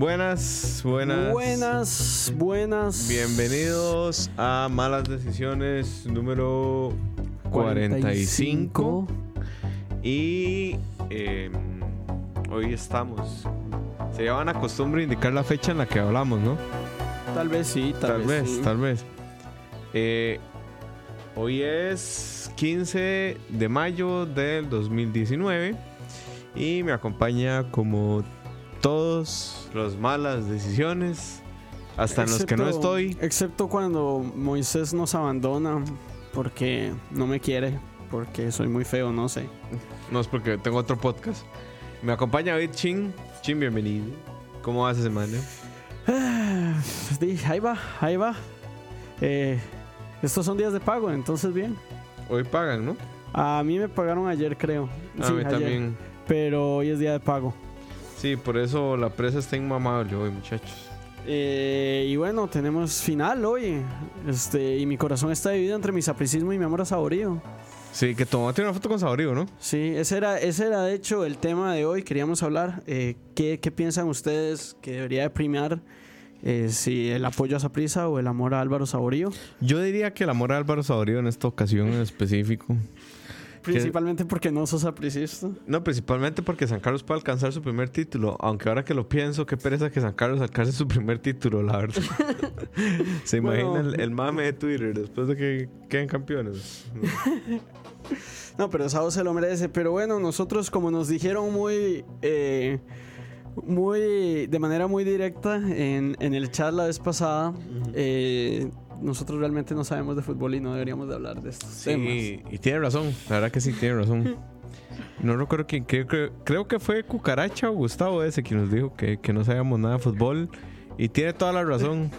Buenas, buenas. Buenas, buenas. Bienvenidos a Malas Decisiones número 45. Y eh, hoy estamos. Se llevan a costumbre indicar la fecha en la que hablamos, ¿no? Tal vez sí, tal, Tal vez, sí. tal vez. Eh, hoy es 15 de mayo del 2019 y me acompaña como todos los malas decisiones, hasta en los que no estoy. Excepto cuando Moisés nos abandona porque no me quiere, porque soy muy feo, no sé. No es porque tengo otro podcast. Me acompaña David Chin. Chin, bienvenido. ¿Cómo va esa semana? Sí, ahí va, ahí va. Eh, estos son días de pago, entonces bien. Hoy pagan, ¿no? A mí me pagaron ayer, creo. A Sí, mí ayer. también. Pero hoy es día de pago. Sí, por eso la presa está inmamable hoy, muchachos. Eh, y bueno, tenemos final hoy. Este, y mi corazón está dividido entre mi sapricismo y mi amor a saborío. Sí, que tomaste una foto con Saborío, ¿no? Sí, ese era, ese era de hecho el tema de hoy. Queríamos hablar. eh, ¿qué, qué piensan ustedes que debería de premiar? eh, si el apoyo a Saprisa o el amor a Álvaro Saborío. Yo diría que el amor a Álvaro Saborío en esta ocasión en específico. Principalmente porque no sos sapricista. No, principalmente porque San Carlos puede alcanzar su primer título. Aunque ahora que lo pienso, qué pereza que San Carlos alcance su primer título, la verdad. Se imagina Bueno. el, el mame de Twitter después de que queden campeones. No, pero Sao se lo merece. Pero bueno, nosotros como nos dijeron muy... eh, muy de manera muy directa en, en el chat la vez pasada, eh, nosotros realmente no sabemos de fútbol y no deberíamos de hablar de estos temas. Sí, y tiene razón. La verdad que sí, tiene razón. No recuerdo quién. Creo, que- creo que fue Cucaracha o Gustavo ese quien nos dijo que, que no sabíamos nada de fútbol. Y tiene toda la razón.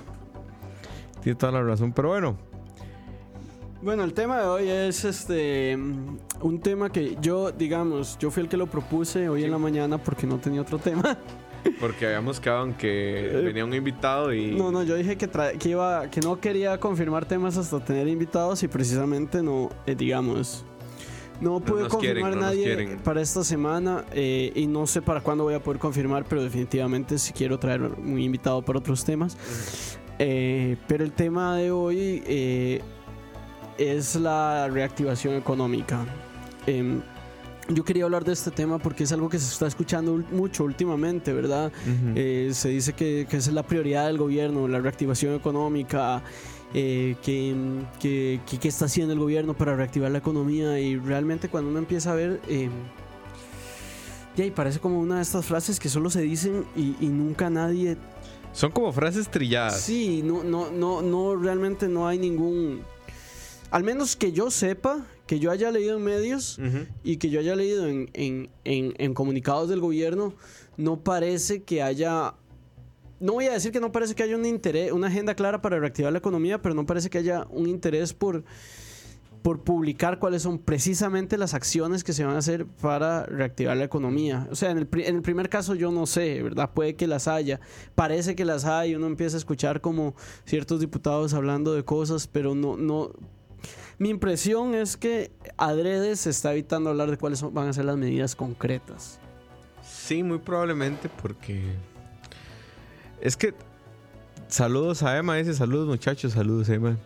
Tiene toda la razón. Pero bueno, Bueno, el tema de hoy es este un tema que yo, digamos, yo fui el que lo propuse hoy en la mañana porque no tenía otro tema. Porque habíamos quedado en que venía un invitado y. No, no, yo dije que, que iba, que no quería confirmar temas hasta tener invitados y precisamente no, eh, digamos, no pude quieren, confirmar no nos nadie quieren. para esta semana eh, y no sé para cuándo voy a poder confirmar, pero definitivamente sí quiero traer un invitado para otros temas. Eh, pero el tema de hoy eh, es la reactivación económica. Em, yo quería hablar de este tema porque es algo que se está escuchando mucho últimamente, ¿verdad? Eh, se dice que, que esa es la prioridad del gobierno, la reactivación económica, eh, que, que, está haciendo el gobierno para reactivar la economía y realmente cuando uno empieza a ver... Eh, y parece como una de estas frases que solo se dicen y, y nunca nadie Son como frases trilladas. Sí, no, no, no, no, realmente no hay ningún. Al menos que yo sepa, que yo haya leído en medios y que yo haya leído en, en- en- en comunicados del gobierno, no parece que haya. No voy a decir que no parece que haya un interés, una agenda clara para reactivar la economía, pero no parece que haya un interés por, por publicar cuáles son precisamente las acciones que se van a hacer para reactivar la economía. O sea, en el, en el primer caso yo no sé, ¿verdad? Puede que las haya, parece que las hay, uno empieza a escuchar como ciertos diputados hablando de cosas, pero no, no... Mi impresión es que adrede se está evitando hablar de cuáles van a ser las medidas concretas. Sí, muy probablemente porque. Es que. Saludos a Emma, dice saludos muchachos, saludos Emma.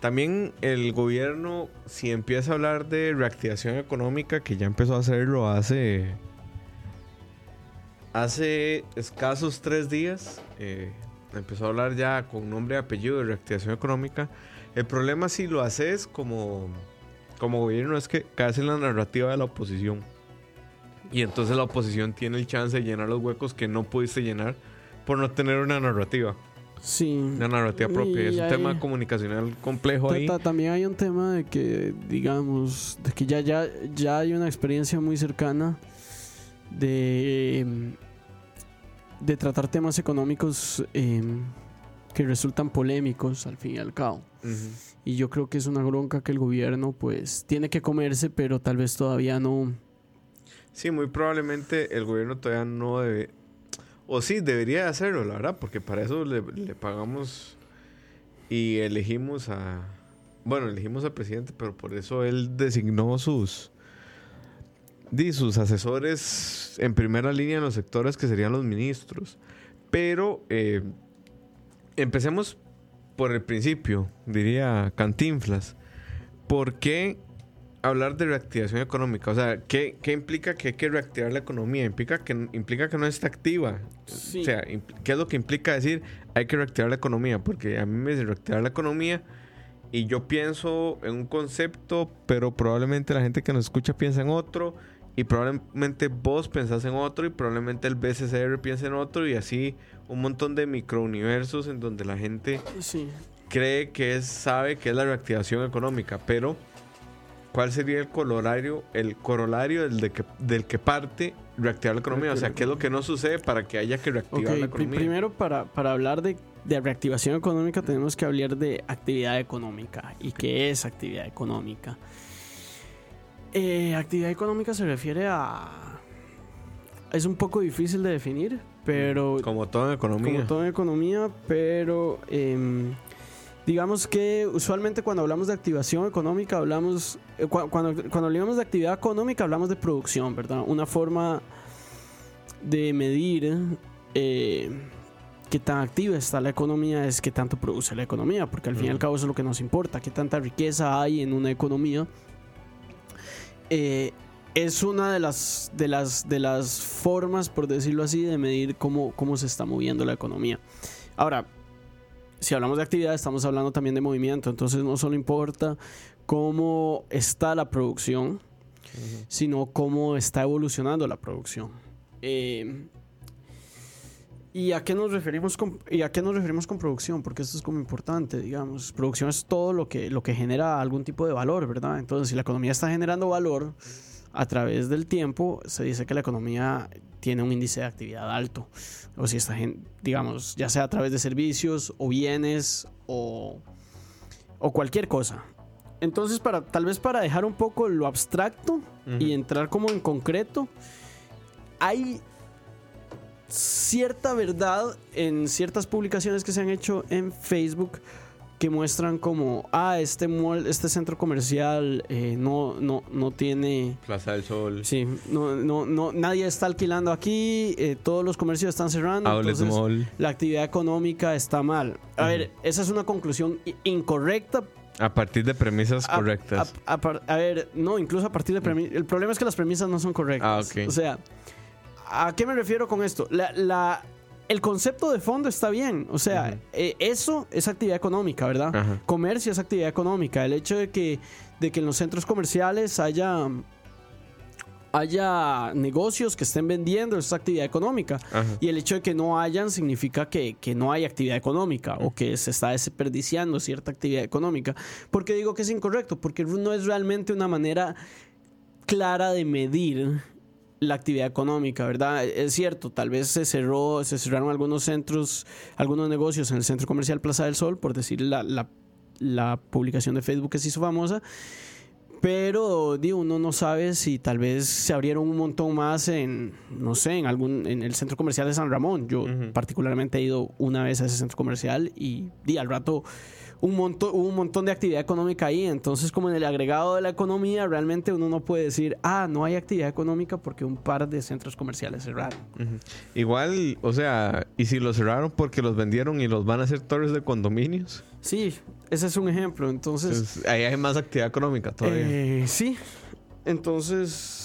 También el gobierno, si empieza a hablar de reactivación económica, que ya empezó a hacerlo hace. Hace escasos tres días, eh, empezó a hablar ya con nombre y apellido de reactivación económica. El problema si lo haces como como gobierno es que caes en la narrativa de la oposición. Y entonces la oposición tiene el chance de llenar los huecos que no pudiste llenar por no tener una narrativa. Sí. Una narrativa propia. Y Es un hay- tema comunicacional complejo ahí. ta- También hay un tema de que, digamos, de que ya, ya, ya hay una experiencia muy cercana de, de tratar temas económicos em, que resultan polémicos al fin y al cabo. Y yo creo que es una bronca que el gobierno pues tiene que comerse, pero tal vez todavía no. Sí, muy probablemente el gobierno todavía no debe. O sí, debería hacerlo, la verdad, porque para eso le, le pagamos y elegimos a. Bueno, elegimos al presidente, pero por eso él designó sus. Di, sus asesores en primera línea en los sectores que serían los ministros. Pero eh, empecemos por el principio, diría Cantinflas. ¿Por qué hablar de reactivación económica? O sea, ¿qué, qué implica que hay que reactivar la economía? Implica que, implica que no está activa. Sí. O sea, ¿qué es lo que implica decir hay que reactivar la economía? Porque a mí me dice reactivar la economía y yo pienso en un concepto, pero probablemente la gente que nos escucha piensa en otro. Y probablemente vos pensás en otro y probablemente el BCCR piensa en otro y así un montón de microuniversos en donde la gente Sí. cree que es, sabe que es la reactivación económica, pero ¿cuál sería el corolario, el corolario del, de que, del que parte reactivar la economía? O sea, ¿qué es lo que no sucede para que haya que reactivar la economía? primero para, para hablar de, de reactivación económica tenemos que hablar de actividad económica. ¿Y qué es actividad económica? Eh, actividad económica se refiere a... Es un poco difícil de definir, pero... Como todo en economía. Como todo en economía, pero em, digamos que usualmente cuando hablamos de activación económica hablamos, eh, cua- cuando, cuando hablamos de actividad económica hablamos de producción, ¿verdad? Una forma de medir eh, qué tan activa está la economía es qué tanto produce la economía, porque al fin y al cabo eso es lo que nos importa, qué tanta riqueza hay en una economía. Eh, es una de las, de, las, de las formas, por decirlo así, de medir cómo, cómo se está moviendo la economía. Ahora, si hablamos de actividad, estamos hablando también de movimiento, entonces no solo importa cómo está la producción, sino cómo está evolucionando la producción. Eh, ¿Y a qué nos referimos con, y a qué nos referimos con producción? Porque esto es como importante, digamos. Producción es todo lo que, lo que genera algún tipo de valor, ¿verdad? Entonces, si la economía está generando valor a través del tiempo, se dice que la economía tiene un índice de actividad alto. O si está, digamos, ya sea a través de servicios o bienes o, o cualquier cosa. Entonces, para, tal vez para dejar un poco lo abstracto y entrar como en concreto, hay cierta verdad en ciertas publicaciones que se han hecho en Facebook que muestran como, ah, este mall, este centro comercial eh, no, no, no tiene... Plaza del Sol. Sí, no, no, no, nadie está alquilando aquí, eh, todos los comercios están cerrando. Outlet entonces Mall. La actividad económica está mal. A ver, esa es una conclusión incorrecta. A partir de premisas A- correctas. A, a ver, no, incluso a partir de premisas. El problema es que las premisas no son correctas. Ah, ok. O sea, ¿a qué me refiero con esto? La, la- el concepto de fondo está bien. O sea, eh, eso es actividad económica, ¿verdad? Comercio es actividad económica. El hecho de que, de que en los centros comerciales haya, haya negocios que estén vendiendo es actividad económica. Ajá. Y el hecho de que no hayan significa que, que no hay actividad económica o que se está desperdiciando cierta actividad económica. ¿Por qué digo que es incorrecto? Porque no es realmente una manera clara de medir la actividad económica, ¿verdad? Es cierto, tal vez se cerró, se cerraron algunos centros, algunos negocios en el centro comercial Plaza del Sol, por decir la, la, la publicación de Facebook que se hizo famosa, pero digo, uno no sabe si tal vez se abrieron un montón más en, no sé, en algún, en el centro comercial de San Ramón. Yo particularmente he ido una vez a ese centro comercial y di al rato un montón, hubo un montón de actividad económica ahí. Entonces, como en el agregado de la economía, realmente uno no puede decir, ah, no hay actividad económica porque un par de centros comerciales cerraron. Igual, o sea, ¿y si los cerraron porque los vendieron y los van a hacer torres de condominios? Sí, ese es un ejemplo. Entonces, Entonces, ahí hay más actividad económica todavía. Eh, sí. Entonces,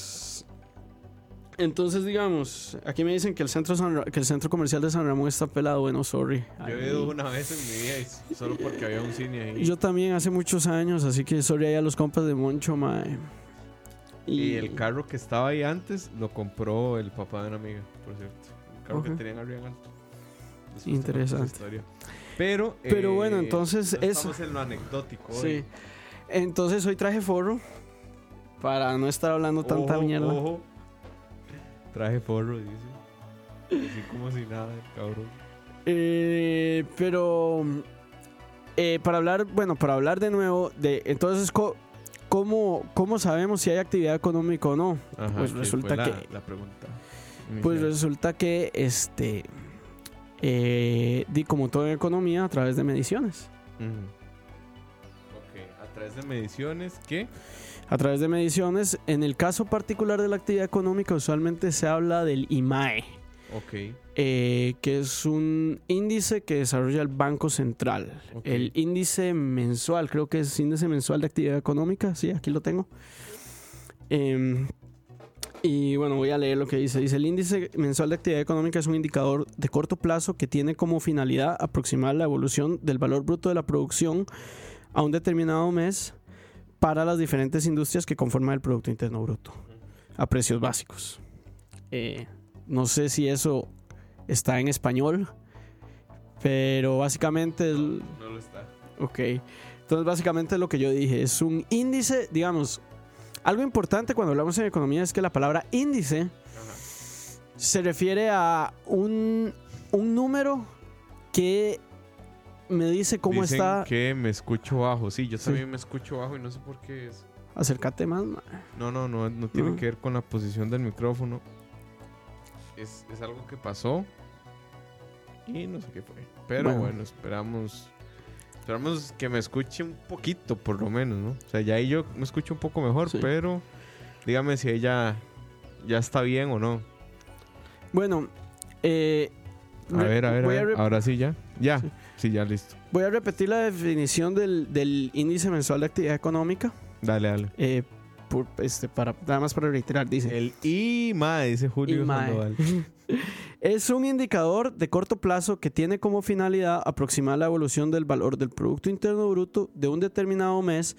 Entonces, digamos, aquí me dicen que el centro San Ra- que el centro comercial de San Ramón está pelado. Bueno, sorry. Yo he ido una vez en mi vida y solo porque había un cine ahí. Yo también hace muchos años, así que sorry ahí a los compas de Moncho, mae. Y el carro que estaba ahí antes lo compró el papá de una amiga, por cierto. Un carro que tenían arriba en alto. Después te Interesante. Pero, Pero eh, bueno, entonces no Estamos en lo anecdótico. Sí. hoy. Entonces hoy traje forro para no estar hablando tanta mierda. ojo. Traje forro, dice. Así como si nada, el cabrón. Eh, pero eh, para hablar, bueno, para hablar de nuevo de entonces cómo, cómo sabemos si hay actividad económica o no. Ajá, Pues que resulta la, que- La pregunta. Pues resulta que este eh, di como todo en economía a través de mediciones. Ok, a través de mediciones, ¿qué? A través de mediciones, en el caso particular de la actividad económica, usualmente se habla del IMAE, Ok. eh, que es un índice que desarrolla el Banco Central. El índice mensual, creo que es índice mensual de actividad económica, sí, aquí lo tengo. Em, y bueno, voy a leer lo que dice. Dice, el índice mensual de actividad económica es un indicador de corto plazo que tiene como finalidad aproximar la evolución del valor bruto de la producción a un determinado mes para las diferentes industrias que conforman el Producto Interno Bruto a precios básicos. Eh, no sé si eso está en español, pero básicamente... el- No lo está. Ok. Entonces, básicamente lo que yo dije es un índice, digamos, algo importante cuando hablamos en economía es que la palabra índice Ajá. se refiere a un, un número que me dice cómo Dicen está. que me escucho bajo. Sí, yo Sí. también me escucho bajo y no sé por qué es. Acércate más. ma. No, no, no, no tiene No. que ver con la posición del micrófono. Es, es algo que pasó y no sé qué fue. Pero Bueno. bueno, esperamos esperamos que me escuche un poquito, por lo menos, ¿no? O sea, ya ahí yo me escucho un poco mejor, Sí. pero dígame si ella ya está bien o no. Bueno, eh, A ver, a ver, a Ahora sí ya. Ya. Sí. Sí, ya listo. voy a repetir la definición del, del índice mensual de actividad económica. Dale, dale. eh, por, este, para, nada más para reiterar, dice. El IMA, dice Julio IMAE. Sandoval. Es un indicador de corto plazo que tiene como finalidad aproximar la evolución del valor del Producto Interno Bruto de un determinado mes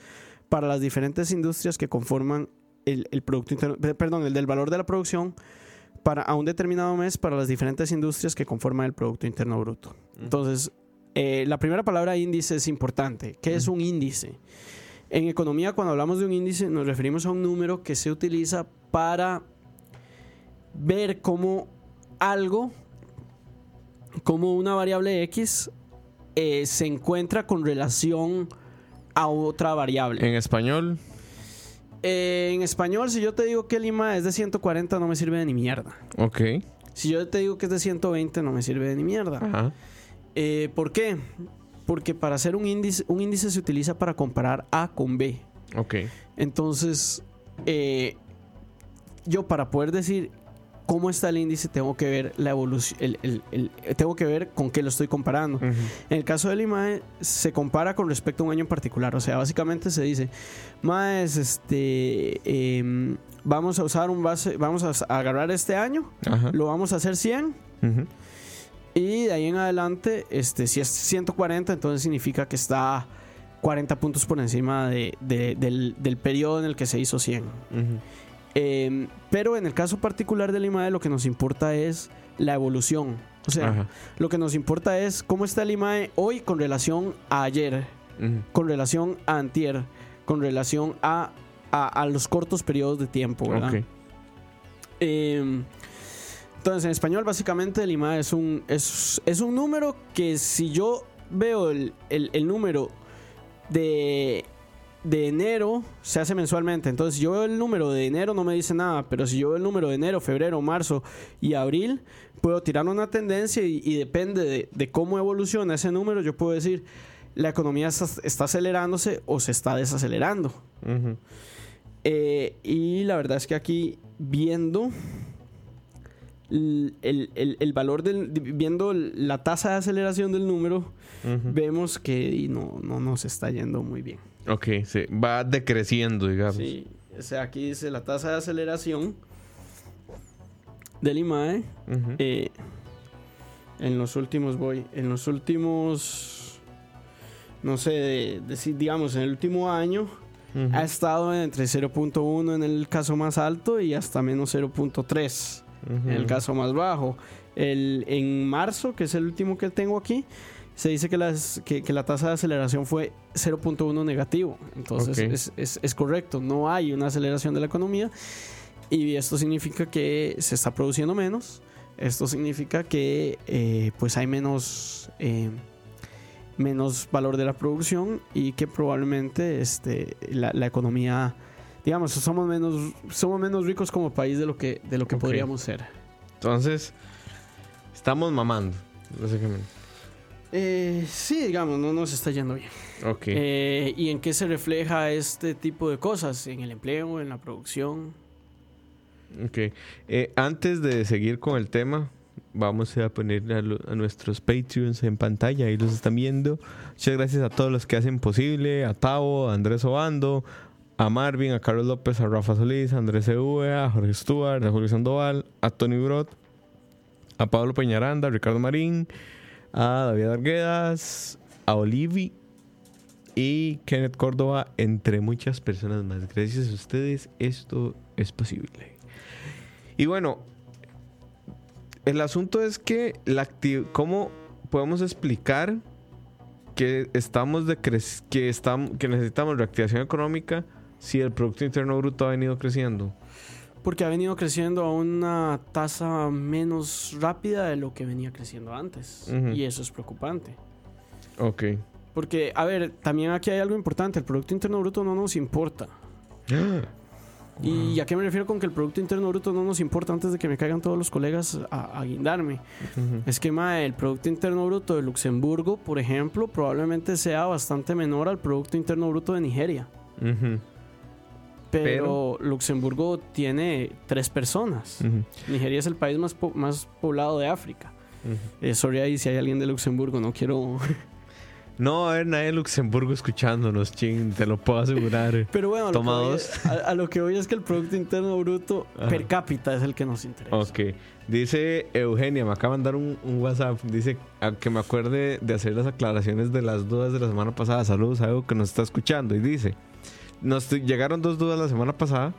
para las diferentes industrias que conforman el, el Producto Interno, pe- perdón, el del valor de la producción para a un determinado mes para las diferentes industrias que conforman el Producto Interno Bruto. Entonces, eh, la primera palabra índice es importante. ¿Qué es un índice? En economía, cuando hablamos de un índice, nos referimos a un número que se utiliza para ver cómo algo, como una variable X, eh, se encuentra con relación a otra variable. En español, Eh, en español, si yo te digo que el IMA es de 140, no me sirve de ni mierda. ok. Si yo te digo que es de 120, no me sirve de ni mierda. Ajá. Eh, ¿Por qué? Porque para hacer un índice, un índice se utiliza para comparar A con B. Ok. Entonces, eh, yo para poder decir cómo está el índice, tengo que ver la evolución, el- el- el- tengo que ver con qué lo estoy comparando. En el caso del IMAE, se compara con respecto a un año en particular. O sea, básicamente se dice, Maes, este, em, vamos a usar un base, vamos a, agarrar este año, lo vamos a hacer 100 Ujú. Y de ahí en adelante, este, si es 140, entonces significa que está 40 puntos por encima de- de- del, del periodo en el que se hizo 100. Ujú. Eh, pero en el caso particular del IMAE, lo que nos importa es la evolución. O sea, Ajá. lo que nos importa es cómo está el IMAE hoy con relación a ayer, con relación a antier, con relación a, a, a los cortos periodos de tiempo, ¿verdad? Ok. Eh, entonces, en español, básicamente, el IMAE es un, es, es un número que si yo veo el, el- el número de, de enero, se hace mensualmente. Entonces, si yo veo el número de enero, no me dice nada. Pero si yo veo el número de enero, febrero, marzo y abril, puedo tirar una tendencia y, y depende de, de cómo evoluciona ese número, yo puedo decir, la economía está, está acelerándose o se está desacelerando. Eh, y la verdad es que aquí viendo el, el- el- valor del viendo la tasa de aceleración del número vemos que no, no nos está yendo muy bien Ok, sí. Va decreciendo, digamos. sí o sea aquí dice la tasa de aceleración del IMAE, Ujú. eh, en los últimos, voy, en los últimos, no sé, de- de- digamos, en el último año, ha estado entre 0.1 en el caso más alto y hasta menos 0.3 En el caso más bajo. El, en marzo, que es el último que tengo aquí, se dice que, las, que, que la tasa de aceleración fue 0.1 negativo. Entonces es, es- es correcto, no hay una aceleración de la economía y esto significa que se está produciendo menos. Esto significa que eh, pues hay menos, eh, menos valor de la producción y que probablemente este, la, la economía, digamos, somos menos, somos menos ricos como país de lo que, de lo que Ok. podríamos ser. Entonces, estamos mamando, básicamente. Eh, sí, digamos, no nos está yendo bien. Ok. Eh, ¿Y en qué se refleja este tipo de cosas? ¿En el empleo, en la producción? Ok. Eh, antes de seguir con el tema, vamos a poner a, lo- a nuestros Patreons en pantalla. Ahí los están viendo. Muchas gracias a todos los que hacen posible. A Tavo, a Andrés Obando, a Marvin, a Carlos López, a Rafa Solís, a Andrés EV, a Jorge Stuart, a Julio Sandoval, a Tony Brot, a Pablo Peñaranda, a Ricardo Marín, a David Arguedas, a Olivi y Kenneth Córdoba, entre muchas personas más. Gracias a ustedes, esto es posible. Y bueno, el asunto es que la cómo podemos explicar que estamos de que estamos que necesitamos reactivación económica si el producto interno bruto ha venido creciendo. Porque ha venido creciendo a una tasa menos rápida de lo que venía creciendo antes. Y eso es preocupante. Ok. Porque, a ver, también aquí hay algo importante. El Producto Interno Bruto no nos importa. ¿Y a qué me refiero con que el Producto Interno Bruto no nos importa antes de que me caigan todos los colegas a, a guindarme? Ujú. Es que mae, el Producto Interno Bruto de Luxemburgo, por ejemplo, probablemente sea bastante menor al Producto Interno Bruto de Nigeria. Pero, Luxemburgo tiene tres personas. Nigeria es el país más, po- más poblado de África. Eh, sorry ahí si hay alguien de Luxemburgo, no quiero... No a haber nadie de Luxemburgo escuchándonos, ching, te lo puedo asegurar. Pero bueno, a lo, voy, a, a lo que voy es que el Producto Interno Bruto Ajá. per cápita es el que nos interesa. Ok. Dice Eugenia, me acaba de mandar un, un WhatsApp. Dice a que me acuerde de hacer las aclaraciones de las dudas de la semana pasada. Saludos a Evo que nos está escuchando. Y dice: Nos llegaron dos dudas la semana pasada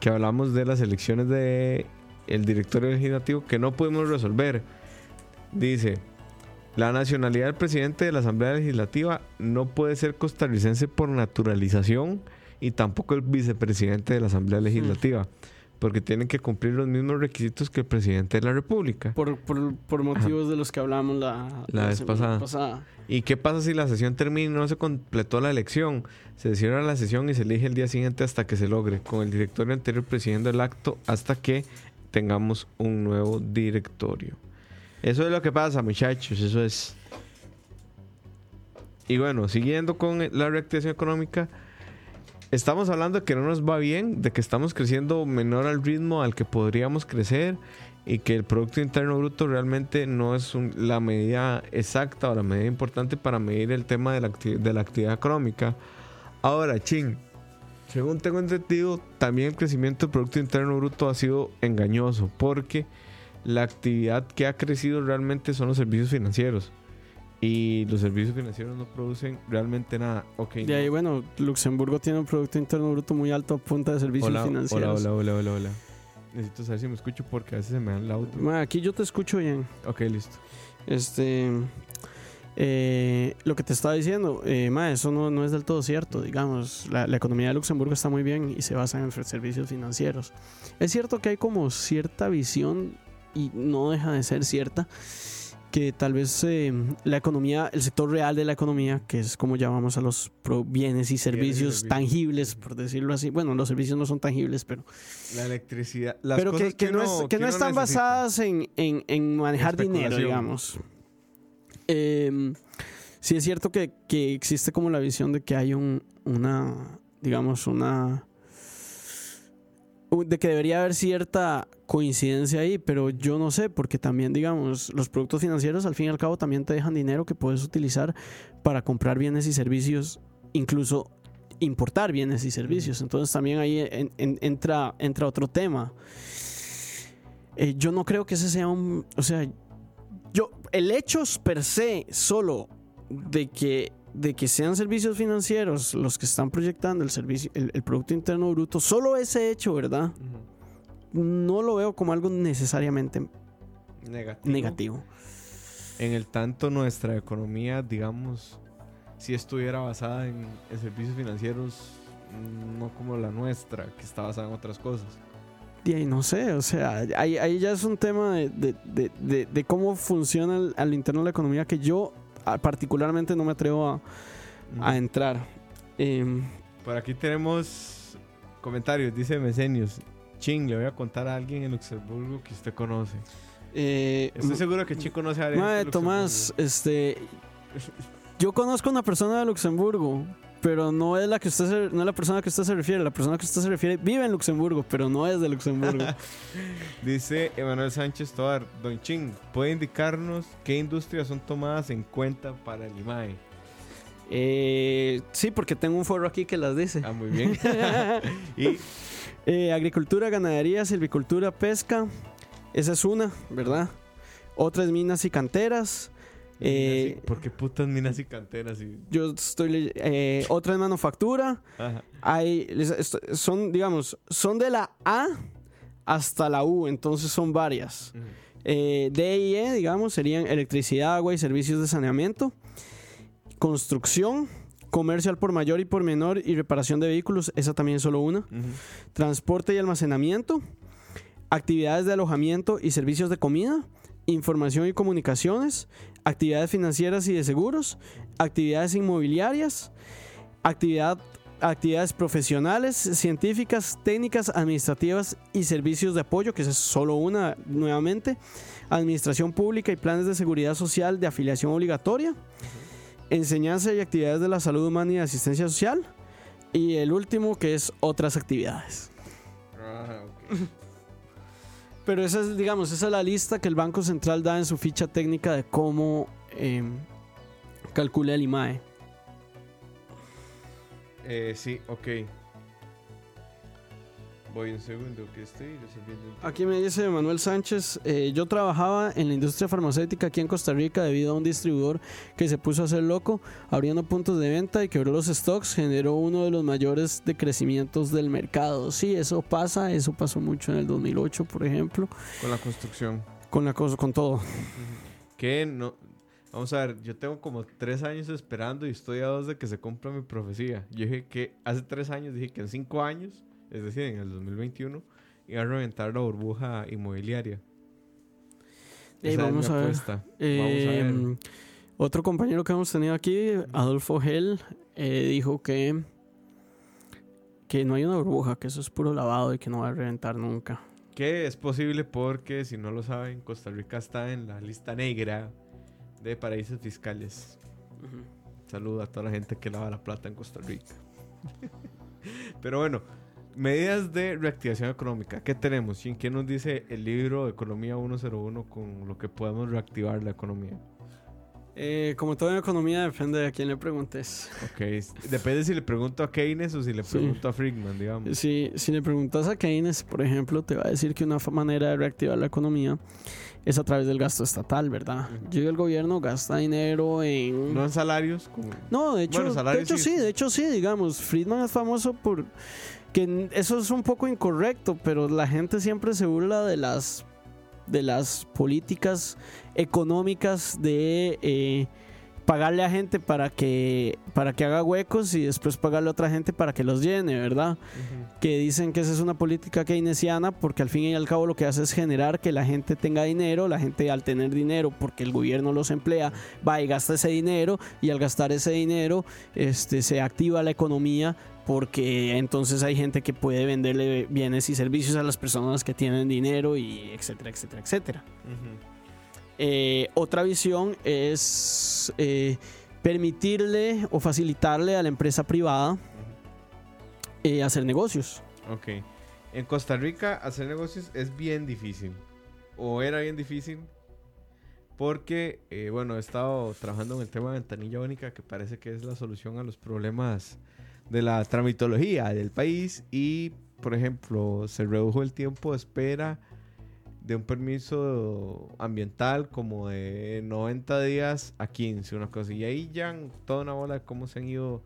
que hablamos de las elecciones de el directorio legislativo que no pudimos resolver. Dice: La nacionalidad del presidente de la Asamblea Legislativa no puede ser costarricense por naturalización y tampoco el vicepresidente de la Asamblea Legislativa porque tienen que cumplir los mismos requisitos que el presidente de la República. Por, por- por motivos de los que hablamos la, La vez pasada. ¿Y qué pasa si la sesión termina y no se completó la elección? Se cierra la sesión y se elige el día siguiente hasta que se logre, con el directorio anterior presidiendo el acto hasta que tengamos un nuevo directorio. Eso es lo que pasa, muchachos, eso es. Y bueno, siguiendo con la reactivación económica, estamos hablando de que no nos va bien, de que estamos creciendo menor al ritmo al que podríamos crecer y que el Producto Interno Bruto realmente no es un- la medida exacta o la medida importante para medir el tema de la, acti- de la actividad económica. Ahora, ching, según tengo entendido, también el crecimiento del Producto Interno Bruto ha sido engañoso porque la actividad que ha crecido realmente son los servicios financieros. Y los servicios financieros no producen realmente nada. Ok, De ahí, bueno, Luxemburgo tiene un Producto Interno Bruto muy alto a punta de servicios hola, hola, financieros. hola, hola, hola, hola. Necesito saber si me escucho porque a veces se me da el audio. Ma, aquí yo te escucho bien. Ok, listo. Este. eh, lo que te estaba diciendo, eh, ma, eso no, no es del todo cierto. Digamos, la, la economía de Luxemburgo está muy bien y se basa en servicios financieros. Es cierto que hay como cierta visión, y no deja de ser cierta, que tal vez eh, la economía, el sector real de la economía, que es como llamamos a los bienes y servicios tangibles, por decirlo así. Bueno, los servicios no son tangibles, pero La electricidad. Las pero que, cosas que no, es- que no están necesita. basadas en, en- en manejar dinero, digamos. Eh, sí es cierto que, que existe como la visión de que hay un, una, digamos, una... de que debería haber cierta coincidencia ahí, pero yo no sé, porque también, digamos, los productos financieros al fin y al cabo también te dejan dinero que puedes utilizar para comprar bienes y servicios, incluso importar bienes y servicios. Entonces también ahí en- en- entra, entra otro tema. eh, yo no creo que ese sea un, o sea, yo, el hecho per se solo de que, de que sean servicios financieros los que están proyectando el servicio, el, el Producto Interno Bruto, solo ese hecho, ¿verdad? No lo veo como algo necesariamente Negativo. negativo. En el tanto nuestra economía, digamos, si estuviera basada en, en servicios financieros, no como la nuestra, que está basada en otras cosas. Y ahí no sé, o sea, ahí, ahí ya es un tema de, de- de- cómo funciona al, al interno de la economía que yo particularmente no me atrevo a, a entrar. Em, Por aquí tenemos comentarios, dice Mesenius. Ching, le voy a contar a alguien en Luxemburgo que usted conoce. eh, Estoy seguro que Ching conoce a alguien. Tomás, este. Yo conozco una persona de Luxemburgo, pero no es la que usted se- no es la persona que usted se refiere. La persona que usted se refiere vive en Luxemburgo, pero no es de Luxemburgo. Dice Emanuel Sánchez Tovar, Don Ching, ¿puede indicarnos qué industrias son tomadas en cuenta para el IMAE? Eh, sí, porque tengo un foro aquí que las dice. Ah, muy bien. y Eh, agricultura, ganadería, silvicultura, pesca. Esa es una, ¿verdad? Otra es minas y canteras. Eh, ¿Por qué putas minas y canteras? Y... yo estoy eh, otra es manufactura. Ajá. Hay, son, digamos, son de la A hasta la U, entonces son varias. Eh, D y E, digamos, serían electricidad, agua y servicios de saneamiento, construcción, comercio al por mayor y por menor y reparación de vehículos, esa también es solo una, transporte y almacenamiento, actividades de alojamiento y servicios de comida, información y comunicaciones, actividades financieras y de seguros, actividades inmobiliarias, actividad, actividades profesionales, científicas, técnicas, administrativas y servicios de apoyo, que es solo una nuevamente, administración pública y planes de seguridad social de afiliación obligatoria, enseñanza y actividades de la salud humana y de asistencia social, y el último que es otras actividades. Ah. Pero esa es, digamos, esa es la lista que el Banco Central da en su ficha técnica de cómo eh, calcula el IMAE. Eh, sí, ok. Voy un segundo que estoy resolviendo. Aquí me dice Manuel Sánchez, eh, yo trabajaba en la industria farmacéutica aquí en Costa Rica debido a un distribuidor que se puso a hacer loco, abriendo puntos de venta y quebró los stocks, generó uno de los mayores decrecimientos del mercado. Sí, eso pasa, eso pasó mucho en el 2008, por ejemplo, Con la construcción. con la cosa, con todo. Que no. Vamos a ver, yo tengo como tres años esperando y estoy a dos de que se cumpla mi profecía. Yo dije que hace tres años dije que en cinco años, es decir, en el 2021, iba a reventar la burbuja inmobiliaria. Esa es vamos mi a ver. apuesta. Vamos a Eh, ver. otro compañero que hemos tenido aquí, Adolfo Gel, eh, dijo que, que no hay una burbuja, que eso es puro lavado y que no va a reventar nunca. Que es posible porque, si no lo saben, Costa Rica está en la lista negra de paraísos fiscales. Saludo a toda la gente que lava la plata en Costa Rica. Pero bueno, medidas de reactivación económica. ¿Qué tenemos? ¿Quién quién nos dice el libro Economía 101 con lo que podemos reactivar la economía? Eh, como todo en economía, depende de a quién le preguntes. Ok, depende si le pregunto a Keynes o si le Sí. pregunto a Friedman, digamos. Si, si le preguntas a Keynes, por ejemplo, te va a decir que una manera de reactivar la economía es a través del gasto estatal, ¿verdad? Ujú. Llega el gobierno, gasta dinero en... No en salarios, como... No, de hecho, Bueno, de hecho sí. sí, de hecho sí, digamos, Friedman es famoso por que eso es un poco incorrecto, pero la gente siempre se burla de las de las políticas económicas de eh, pagarle a gente para que para que haga huecos y después pagarle a otra gente para que los llene, ¿verdad? que dicen que esa es una política keynesiana porque al fin y al cabo lo que hace es generar que la gente tenga dinero, la gente al tener dinero porque el gobierno los emplea va y gasta ese dinero y al gastar ese dinero este, se activa la economía porque entonces hay gente que puede venderle bienes y servicios a las personas que tienen dinero y etcétera, etcétera, etcétera. Eh, otra visión es eh, permitirle o facilitarle a la empresa privada eh, hacer negocios. Ok. En Costa Rica hacer negocios es bien difícil. O era bien difícil. Porque, eh, bueno, he estado trabajando en el tema de ventanilla única, que parece que es la solución a los problemas de la tramitología del país. Y, por ejemplo, se redujo el tiempo de espera de un permiso ambiental como de 90 días a 15, una cosa. Y ahí ya toda una bola de cómo se han ido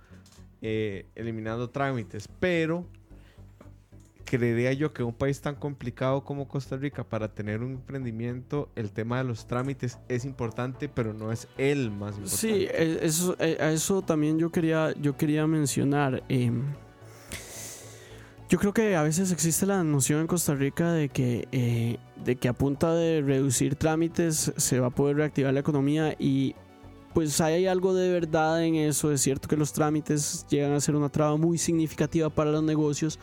eh, eliminando trámites. Pero creería yo que un país tan complicado como Costa Rica para tener un emprendimiento, el tema de los trámites es importante, pero no es el más importante. Sí, e, eso, e, a eso también yo quería, yo quería mencionar. Em, yo creo que a veces existe la noción en Costa Rica de que, eh, de que a punta de reducir trámites se va a poder reactivar la economía y pues hay algo de verdad en eso. Es cierto que los trámites llegan a ser una traba muy significativa para los negocios,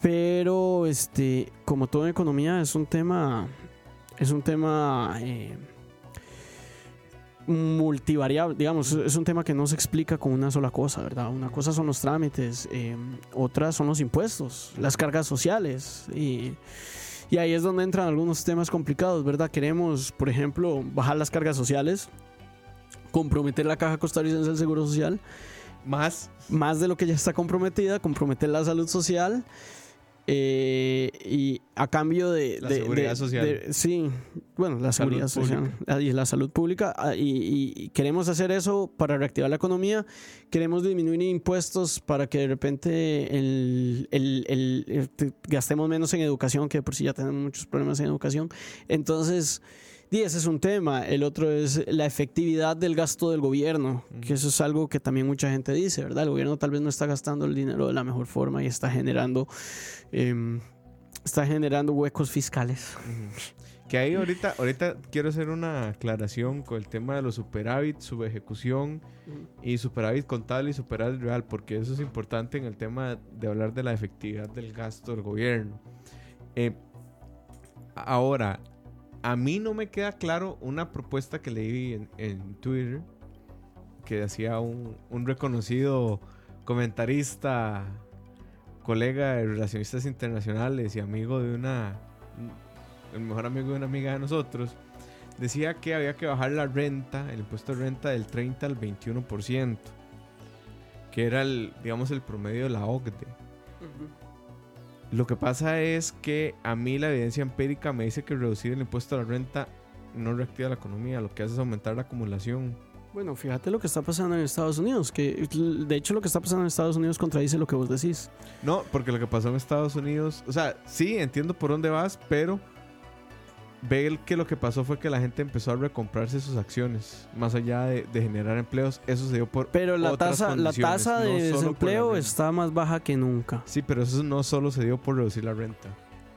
pero este, como todo en economía es un tema, es un tema eh, multivariable, digamos, es un tema que no se explica con una sola cosa, ¿verdad? Una cosa son los trámites, eh, otras son los impuestos, las cargas sociales y, y, ahí es donde entran algunos temas complicados, ¿verdad? Queremos, por ejemplo, bajar las cargas sociales, comprometer la caja costarricense del Seguro Social. Más. Más de lo que ya está comprometida, comprometer la salud social eh, y a cambio de... La seguridad social. sí, bueno, la seguridad social y la salud pública. Ah, y, queremos hacer eso para reactivar la economía. Queremos disminuir impuestos para que de repente el, el, gastemos menos en educación, que por si ya tenemos muchos problemas en educación. Entonces... Y ese es un tema. El otro es la efectividad del gasto del gobierno, que eso es algo que también mucha gente dice, ¿verdad? El gobierno tal vez no está gastando el dinero de la mejor forma y está generando, em, está generando huecos fiscales. Que ahí ahorita, ahorita quiero hacer una aclaración con el tema de los superávit, subejecución y superávit contable y superávit real, porque eso es importante en el tema de hablar de la efectividad del gasto del gobierno. Eh, ahora, a mí no me queda claro una propuesta que leí en, Twitter que hacía un, reconocido comentarista, colega de relacionistas internacionales y amigo de una, el mejor amigo de una amiga de nosotros, decía que había que bajar la renta, el impuesto de renta del 30 al 21%, que era el, digamos, el promedio de la OCDE. Lo que pasa es que a mí la evidencia empírica me dice que reducir el impuesto a la renta no reactiva la economía, lo que hace es aumentar la acumulación. Bueno, fíjate lo que está pasando en Estados Unidos, que de hecho lo que está pasando en Estados Unidos contradice lo que vos decís. No, porque lo que pasó en Estados Unidos, o sea, sí, entiendo por dónde vas, pero ve que lo que pasó fue que la gente empezó a recomprarse sus acciones, más allá de, generar empleos, eso se dio por Pero la tasa la tasa de desempleo está más baja que nunca. Sí, pero eso no solo se dio por reducir la renta.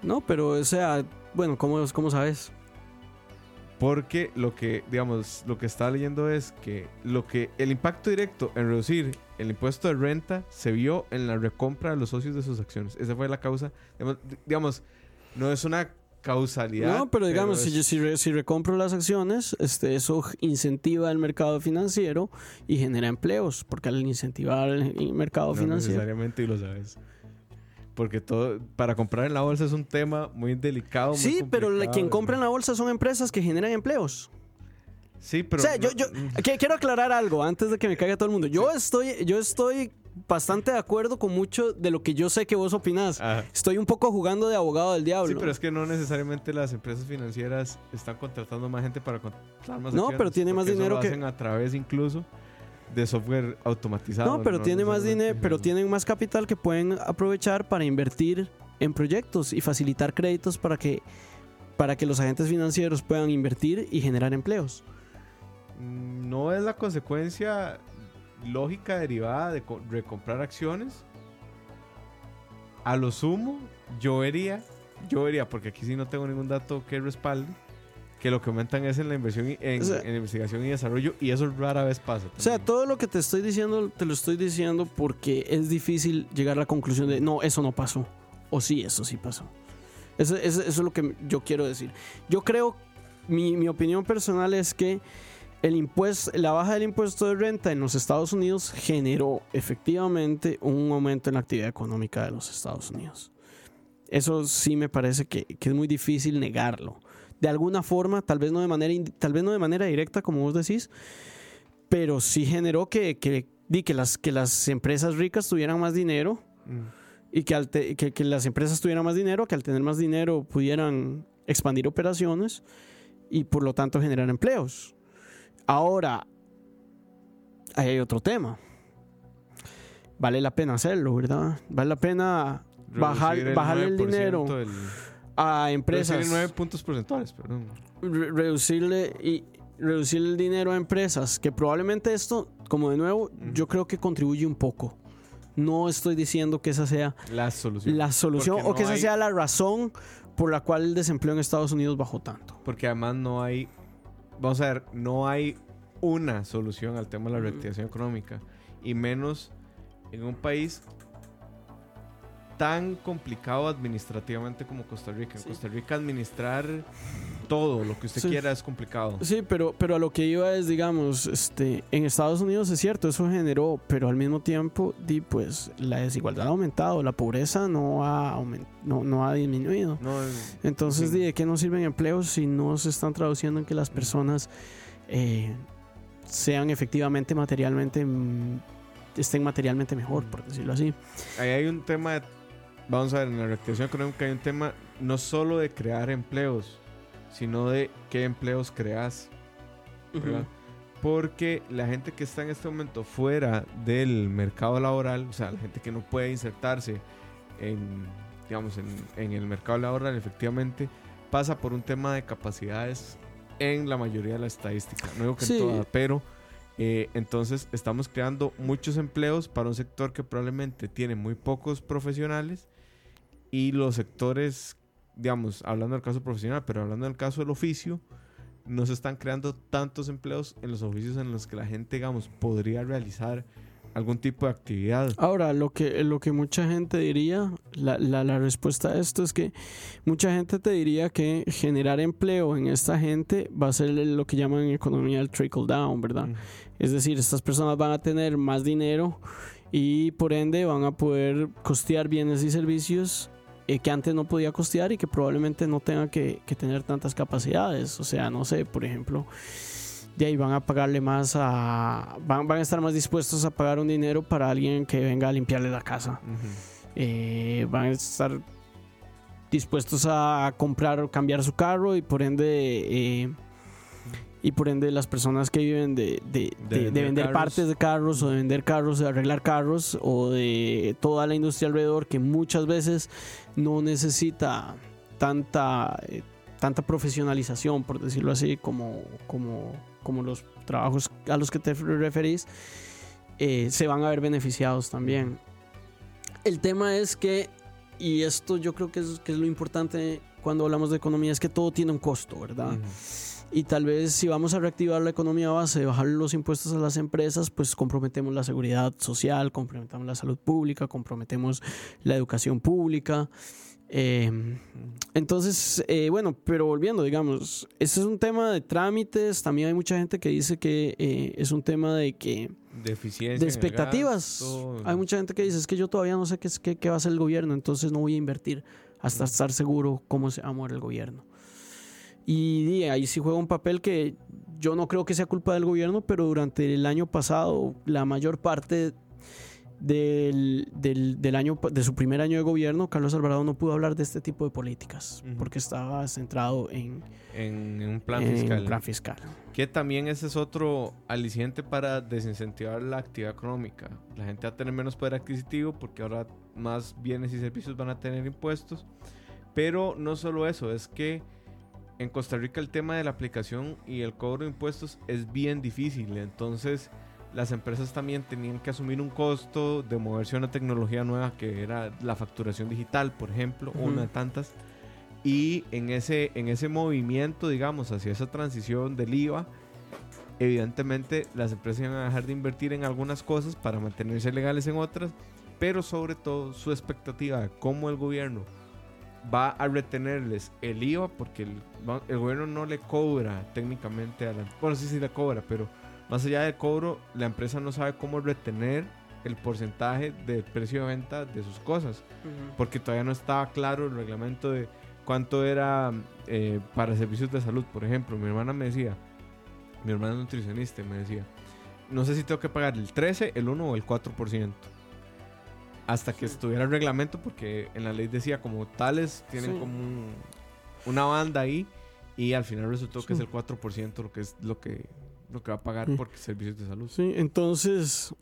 No, pero o sea, bueno, ¿cómo, cómo sabes? Porque lo que, digamos, lo que estaba leyendo es que lo que el impacto directo en reducir el impuesto de renta se vio en la recompra de los socios de sus acciones. Esa fue la causa. digamos no es una causalidad. No, pero digamos, si, si, recompro las acciones, este, eso incentiva el mercado financiero y genera empleos, porque al incentivar el, mercado no financiero. necesariamente, y lo sabes. Porque todo, para comprar en la bolsa es un tema muy delicado. Sí, pero quien compra en la bolsa son empresas que generan empleos. Sí, pero. O sea, yo, yo quiero aclarar algo antes de que me caiga todo el mundo. Yo estoy, yo estoy bastante de acuerdo con mucho de lo que yo sé que vos opinás. Estoy un poco jugando de abogado del diablo. Sí, pero es que no necesariamente las empresas financieras están contratando más gente para contratar más No, pero tiene más dinero lo que hacen a través incluso de software automatizado. No, pero tiene más dinero, pero tienen más capital que pueden aprovechar para invertir en proyectos y facilitar créditos para que para que los agentes financieros puedan invertir y generar empleos. Mm, no es la consecuencia lógica derivada de recomprar acciones, a lo sumo, yo vería, yo vería, porque aquí sí no tengo ningún dato que respalde, que lo que aumentan es en la inversión en, investigación y desarrollo y eso rara vez pasa. O sea, todo lo que te estoy diciendo, te lo estoy diciendo porque es difícil llegar a la conclusión de no, eso no pasó. O sí, eso sí pasó. Eso, eso es lo que yo quiero decir. Yo creo, mi, mi opinión personal es que el impuesto, la baja del impuesto de renta en los Estados Unidos generó efectivamente un aumento en la actividad económica de los Estados Unidos. Eso sí me parece que, es muy difícil negarlo. De alguna forma, tal vez no de manera, tal vez no de manera directa, como vos decís, pero sí generó que, que, que, las, que las empresas ricas tuvieran más dinero mm. y que, que, las empresas tuvieran más dinero, que al tener más dinero pudieran expandir operaciones y por lo tanto generar empleos. Ahora, ahí hay otro tema. Vale la pena hacerlo, ¿verdad? Vale la pena bajar, el bajar el 9% dinero del- a empresas. reducir el 9 puntos porcentuales, perdón. re- reducirle y reducir el dinero a empresas que probablemente esto como de nuevo yo creo que contribuye un poco no estoy diciendo que esa sea La solución. la solución Porque o que esa hay- sea la razón por la cual el desempleo en Estados Unidos bajó tanto Porque además no hay, vamos a ver, no hay una solución al tema de la reactivación económica. Y menos en un país tan complicado administrativamente como Costa Rica. En Sí. Costa Rica administrar todo lo que usted Sí. quiera es complicado. sí pero pero a lo que iba es digamos este en Estados Unidos es cierto eso generó pero al mismo tiempo di pues la desigualdad ha aumentado la pobreza no ha no, no ha disminuido No, es- Entonces, Sí. ¿de qué nos sirven empleos si no se están traduciendo en que las personas eh, sean efectivamente materialmente, mm, estén materialmente mejor, por decirlo así? ahí hay un tema, de- vamos a ver, en la reactivación económica hay un tema no solo de crear empleos, sino de qué empleos creas. ¿verdad? Porque la gente que está en este momento fuera del mercado laboral, o sea, la gente que no puede insertarse en, digamos, en, en el mercado laboral, efectivamente, pasa por un tema de capacidades en la mayoría de la estadística. No digo que Sí. en todas, pero eh, entonces estamos creando muchos empleos para un sector que probablemente tiene muy pocos profesionales y los sectores, digamos, hablando del caso profesional, pero hablando del caso del oficio, no se están creando tantos empleos en los oficios en los que la gente, digamos, podría realizar algún tipo de actividad. Ahora, lo que, lo que mucha gente diría, la, la, la respuesta a esto es que mucha gente te diría que generar empleo en esta gente va a ser lo que llaman en economía el trickle down, ¿verdad? Mm. Es decir, estas personas van a tener más dinero y por ende van a poder costear bienes y servicios eh, que antes no podía costear y que probablemente no tenga que, que tener tantas capacidades. O sea, no sé, por ejemplo, de ahí van a pagarle más a... Van, van a estar más dispuestos a pagar un dinero para alguien que venga a limpiarle la casa. Eh, van a estar dispuestos a comprar o cambiar su carro y por ende eh, y por ende las personas que viven de, de- De de- de vender partes de carros o de vender carros, de arreglar carros o de toda la industria alrededor que muchas veces no necesita tanta eh, tanta profesionalización por decirlo así como como como los trabajos a los que te referís eh, se van a ver beneficiados también el tema es que, y esto yo creo que es, que es lo importante cuando hablamos de economía, es que todo tiene un costo, ¿verdad? Ujú. Y tal vez si vamos a reactivar la economía base bajar los impuestos a las empresas, pues comprometemos la seguridad social, comprometemos la salud pública, comprometemos la educación pública. Eh, entonces, eh, bueno, pero volviendo, digamos, este es un tema de trámites, también hay mucha gente que dice que eh, es un tema de que De eficiencia. de expectativas. gasto. Hay mucha gente que dice, es que yo todavía no sé qué, es- qué, qué va a hacer el gobierno, entonces no voy a invertir hasta estar seguro cómo se va a mover el gobierno. Y, ahí sí juega un papel que yo no creo que sea culpa del gobierno, pero durante el año pasado, la mayor parte del, del, del año, de su primer año de gobierno, Carlos Alvarado no pudo hablar de este tipo de políticas, Ujú. porque estaba centrado en, En, en un plan en fiscal. plan fiscal. Que también ese es otro aliciente para desincentivar la actividad económica. La gente va a tener menos poder adquisitivo porque ahora más bienes y servicios van a tener impuestos. Pero no solo eso, es que en Costa Rica el tema de la aplicación y el cobro de impuestos es bien difícil. Entonces las empresas también tenían que asumir un costo de moverse a una tecnología nueva que era la facturación digital, por ejemplo, una de tantas. Y en ese, en ese movimiento, digamos, hacia esa transición del IVA, evidentemente las empresas iban a dejar de invertir en algunas cosas para mantenerse legales en otras, pero sobre todo su expectativa de cómo el gobierno va a retenerles el IVA, porque el, el gobierno no le cobra técnicamente a la... Bueno, sí, sí le cobra, pero más allá del cobro, la empresa no sabe cómo retener el porcentaje del precio de venta de sus cosas porque todavía no estaba claro el reglamento de cuánto era eh, para servicios de salud. Por ejemplo, mi hermana me decía, mi hermana es nutricionista, me decía, no sé si tengo que pagar el 13, el 1 o el 4%. Hasta que estuviera el reglamento, porque en la ley decía como tales tienen Sí. como un, una banda ahí y al final resultó que es el 4% lo que es lo que lo que va a pagar Sí. por servicios de salud. Sí, entonces,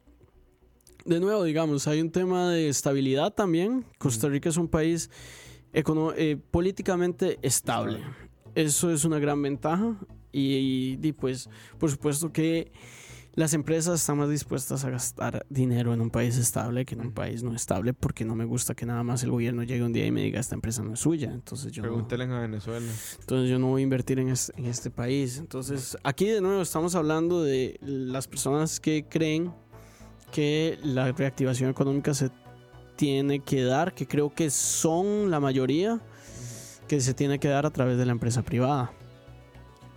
de nuevo, digamos, hay un tema de estabilidad también. Costa Rica es un país econo- eh, políticamente estable. Eso es una gran ventaja. Y, y, pues, por supuesto que las empresas están más dispuestas a gastar dinero en un país estable que en un país no estable, porque no me gusta que nada más el gobierno llegue un día y me diga esta empresa no es suya. Entonces yo no- Pregúntele a Venezuela. entonces yo no voy a invertir en, es- en este país. Entonces aquí de nuevo estamos hablando de las personas que creen que la reactivación económica se tiene que dar, que creo que son la mayoría, que se tiene que dar a través de la empresa privada.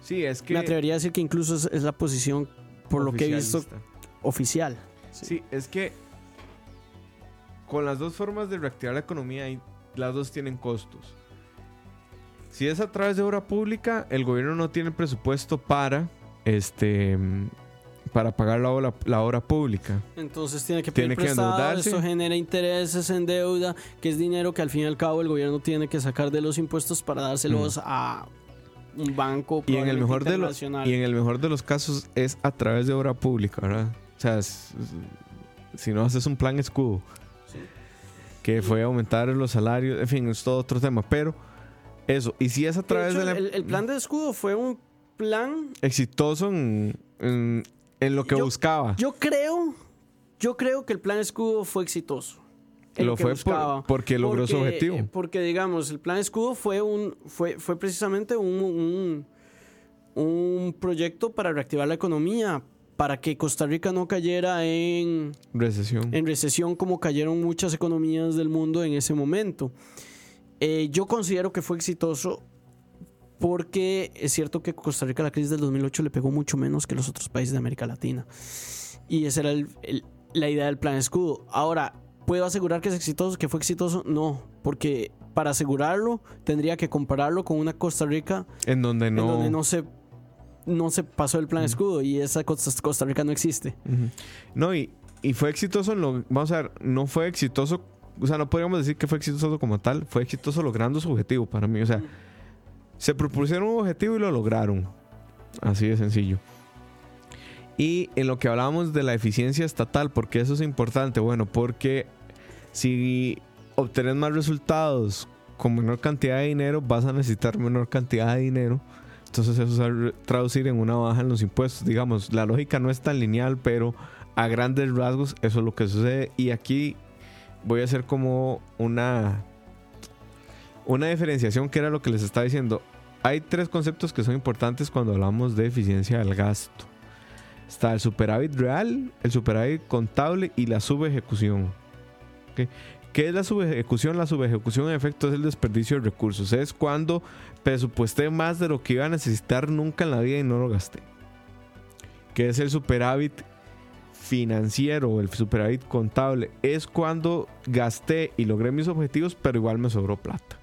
Sí, es que Me atrevería a decir que incluso es, es la posición, por lo que he visto, oficial. Sí, es que con las dos formas de reactivar la economía, las dos tienen costos. Si es a través de obra pública, el gobierno no tiene presupuesto para este para pagar la obra, la obra pública. Entonces tiene que Tiene pedir que endeudarse. esto genera intereses en deuda, que es dinero que al fin y al cabo el gobierno tiene que sacar de los impuestos para dárselos a un banco. Y en el mejor de los y en el mejor de los casos es a través de obra pública, ¿verdad? O sea, es- es- si no haces un plan escudo que fue aumentar los salarios, en fin, es todo otro tema, pero eso, y si es a De través hecho, de la el, el plan de escudo fue un plan, exitoso en, en, en lo que Yo- buscaba. yo creo, yo creo que el plan escudo fue exitoso. Lo fue por- porque logró su objetivo. Porque, digamos, el plan escudo fue un fue, fue precisamente un, un, un proyecto para reactivar la economía, para que Costa Rica no cayera en, Recesión. en recesión como cayeron muchas economías del mundo en ese momento. Eh, yo considero que fue exitoso porque es cierto que Costa Rica la crisis del 2008 le pegó mucho menos que los otros países de América Latina. Y esa era el- el- la idea del plan escudo. Ahora, ¿puedo asegurar que es exitoso? ¿Que fue exitoso? No, porque para asegurarlo tendría que compararlo con una Costa Rica en donde no. en donde no se, no se pasó el plan escudo y esa Costa, Costa Rica no existe. No, y, y fue exitoso en lo. Vamos a ver, no fue exitoso. O sea, no podríamos decir que fue exitoso como tal. Fue exitoso logrando su objetivo para mí. O sea, se propusieron un objetivo y lo lograron. Así de sencillo. Y en lo que hablábamos de la eficiencia estatal, porque eso es importante. Bueno, porque si obtenés más resultados con menor cantidad de dinero, vas a necesitar menor cantidad de dinero. Entonces eso se va a traducir en una baja en los impuestos. Digamos, la lógica no es tan lineal, pero a grandes rasgos eso es lo que sucede. Y aquí voy a hacer como una, una diferenciación que era lo que les estaba diciendo. Hay tres conceptos que son importantes cuando hablamos de eficiencia del gasto. Está el superávit real, el superávit contable y la subejecución. ¿Qué es la subejecución? La subejecución en efecto es el desperdicio de recursos. Es cuando presupuesté más de lo que iba a necesitar nunca en la vida y no lo gasté. ¿Qué es el superávit financiero o el superávit contable? Es cuando gasté y logré mis objetivos, pero igual me sobró plata.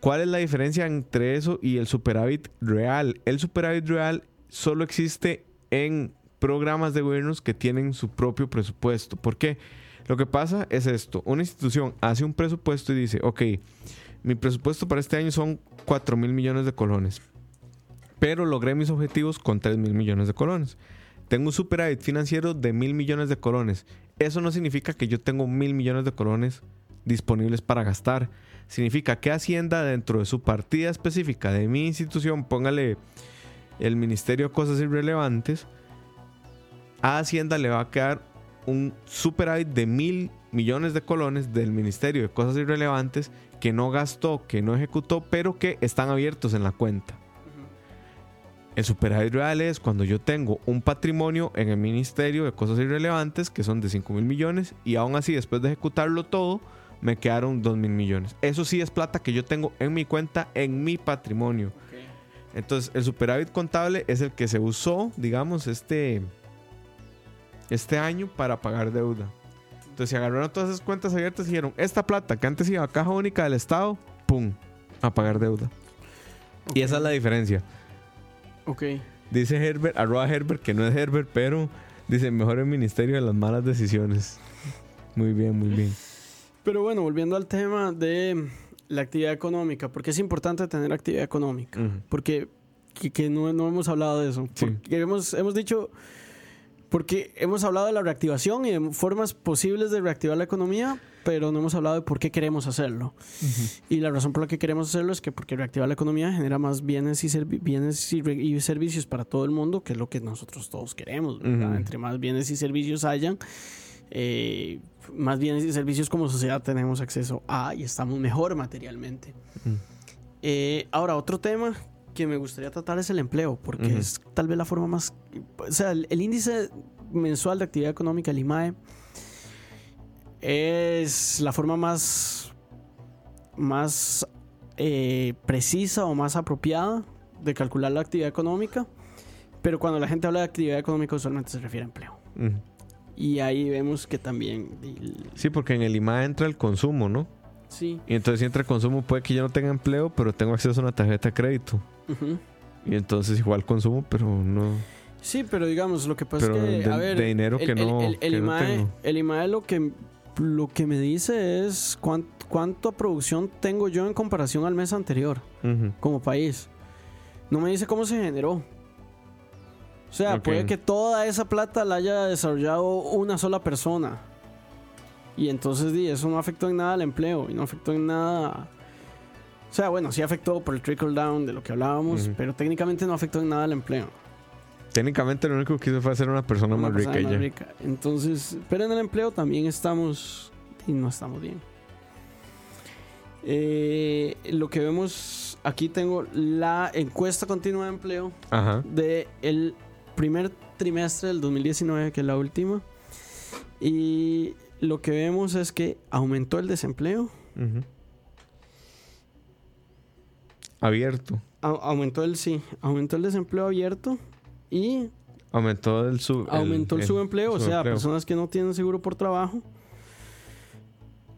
¿Cuál es la diferencia entre eso y el superávit real? El superávit real solo existe en programas de gobiernos que tienen su propio presupuesto. ¿Por qué? Lo que pasa es esto. Una institución hace un presupuesto y dice, ok, mi presupuesto para este año son 4 mil millones de colones. Pero logré mis objetivos con 3 mil millones de colones. Tengo un superávit financiero de mil millones de colones. Eso no significa que yo tengo mil millones de colones disponibles para gastar. Significa que Hacienda dentro de su partida específica de mi institución, póngale el Ministerio de Cosas Irrelevantes, a Hacienda le va a quedar un superávit de mil millones de colones del Ministerio de Cosas Irrelevantes que no gastó, que no ejecutó, pero que están abiertos en la cuenta. El superávit real es cuando yo tengo un patrimonio en el Ministerio de Cosas Irrelevantes que son de 5 mil millones y aún así después de ejecutarlo todo me quedaron 2 mil millones. Eso sí es plata que yo tengo en mi cuenta, en mi patrimonio. Entonces el superávit contable es el que se usó, digamos, este, este año para pagar deuda. Entonces se agarraron todas esas cuentas abiertas y dijeron, esta plata que antes iba a caja única del Estado, ¡pum! A pagar deuda. Y esa es la diferencia. Ok. Dice Herbert, arroba Herbert, que no es Herbert, pero dice mejor el ministerio de las malas decisiones. Muy bien, muy bien. Pero bueno, volviendo al tema de la actividad económica, porque es importante tener actividad económica, porque que, que no, no hemos hablado de eso, Sí. porque hemos, hemos dicho, porque hemos hablado de la reactivación y de formas posibles de reactivar la economía, pero no hemos hablado de por qué queremos hacerlo. Y la razón por la que queremos hacerlo es que porque reactivar la economía genera más bienes y, servi- bienes y, re- y servicios para todo el mundo, que es lo que nosotros todos queremos. Ujú. Entre más bienes y servicios hayan, eh, más bienes y servicios como sociedad tenemos acceso a y estamos mejor materialmente. Eh, ahora, otro tema que me gustaría tratar es el empleo, porque es tal vez la forma más... O sea, el, el índice mensual de actividad económica, el IMAE, es la forma más, más eh, precisa o más apropiada de calcular la actividad económica, pero cuando la gente habla de actividad económica usualmente se refiere a empleo. Y ahí vemos que también... el- Sí, porque en el IMA entra el consumo, ¿no? Sí. Y entonces si entra el consumo puede que yo no tenga empleo, pero tengo acceso a una tarjeta de crédito. Y entonces igual consumo, pero no... Sí, pero digamos, lo que pasa Pero es que, de- a ver, de dinero el, que no- el, el que no IMAE, tengo. el IMAE lo que, lo que me dice es cuán- cuánta producción tengo yo en comparación al mes anterior como país. No me dice cómo se generó. O sea, puede que toda esa plata la haya desarrollado una sola persona. Y entonces di, eso no afectó en nada al empleo y no afectó en nada... O sea, bueno, sí afectó por el trickle down de lo que hablábamos, Ujú. pero técnicamente no afectó en nada al empleo. Técnicamente lo único que hizo fue hacer una persona Una más rica persona y más rica. Entonces, pero en el empleo también estamos y no estamos bien. Eh, lo que vemos aquí tengo la encuesta continua de empleo Ajá. de el primer trimestre del 2019, que es la última. Y lo que vemos es que aumentó el desempleo. Abierto. au- aumentó el sí, aumentó el desempleo abierto y Aumentó el sub. aumentó el, subempleo, o sea, subempleo. personas que no tienen seguro por trabajo.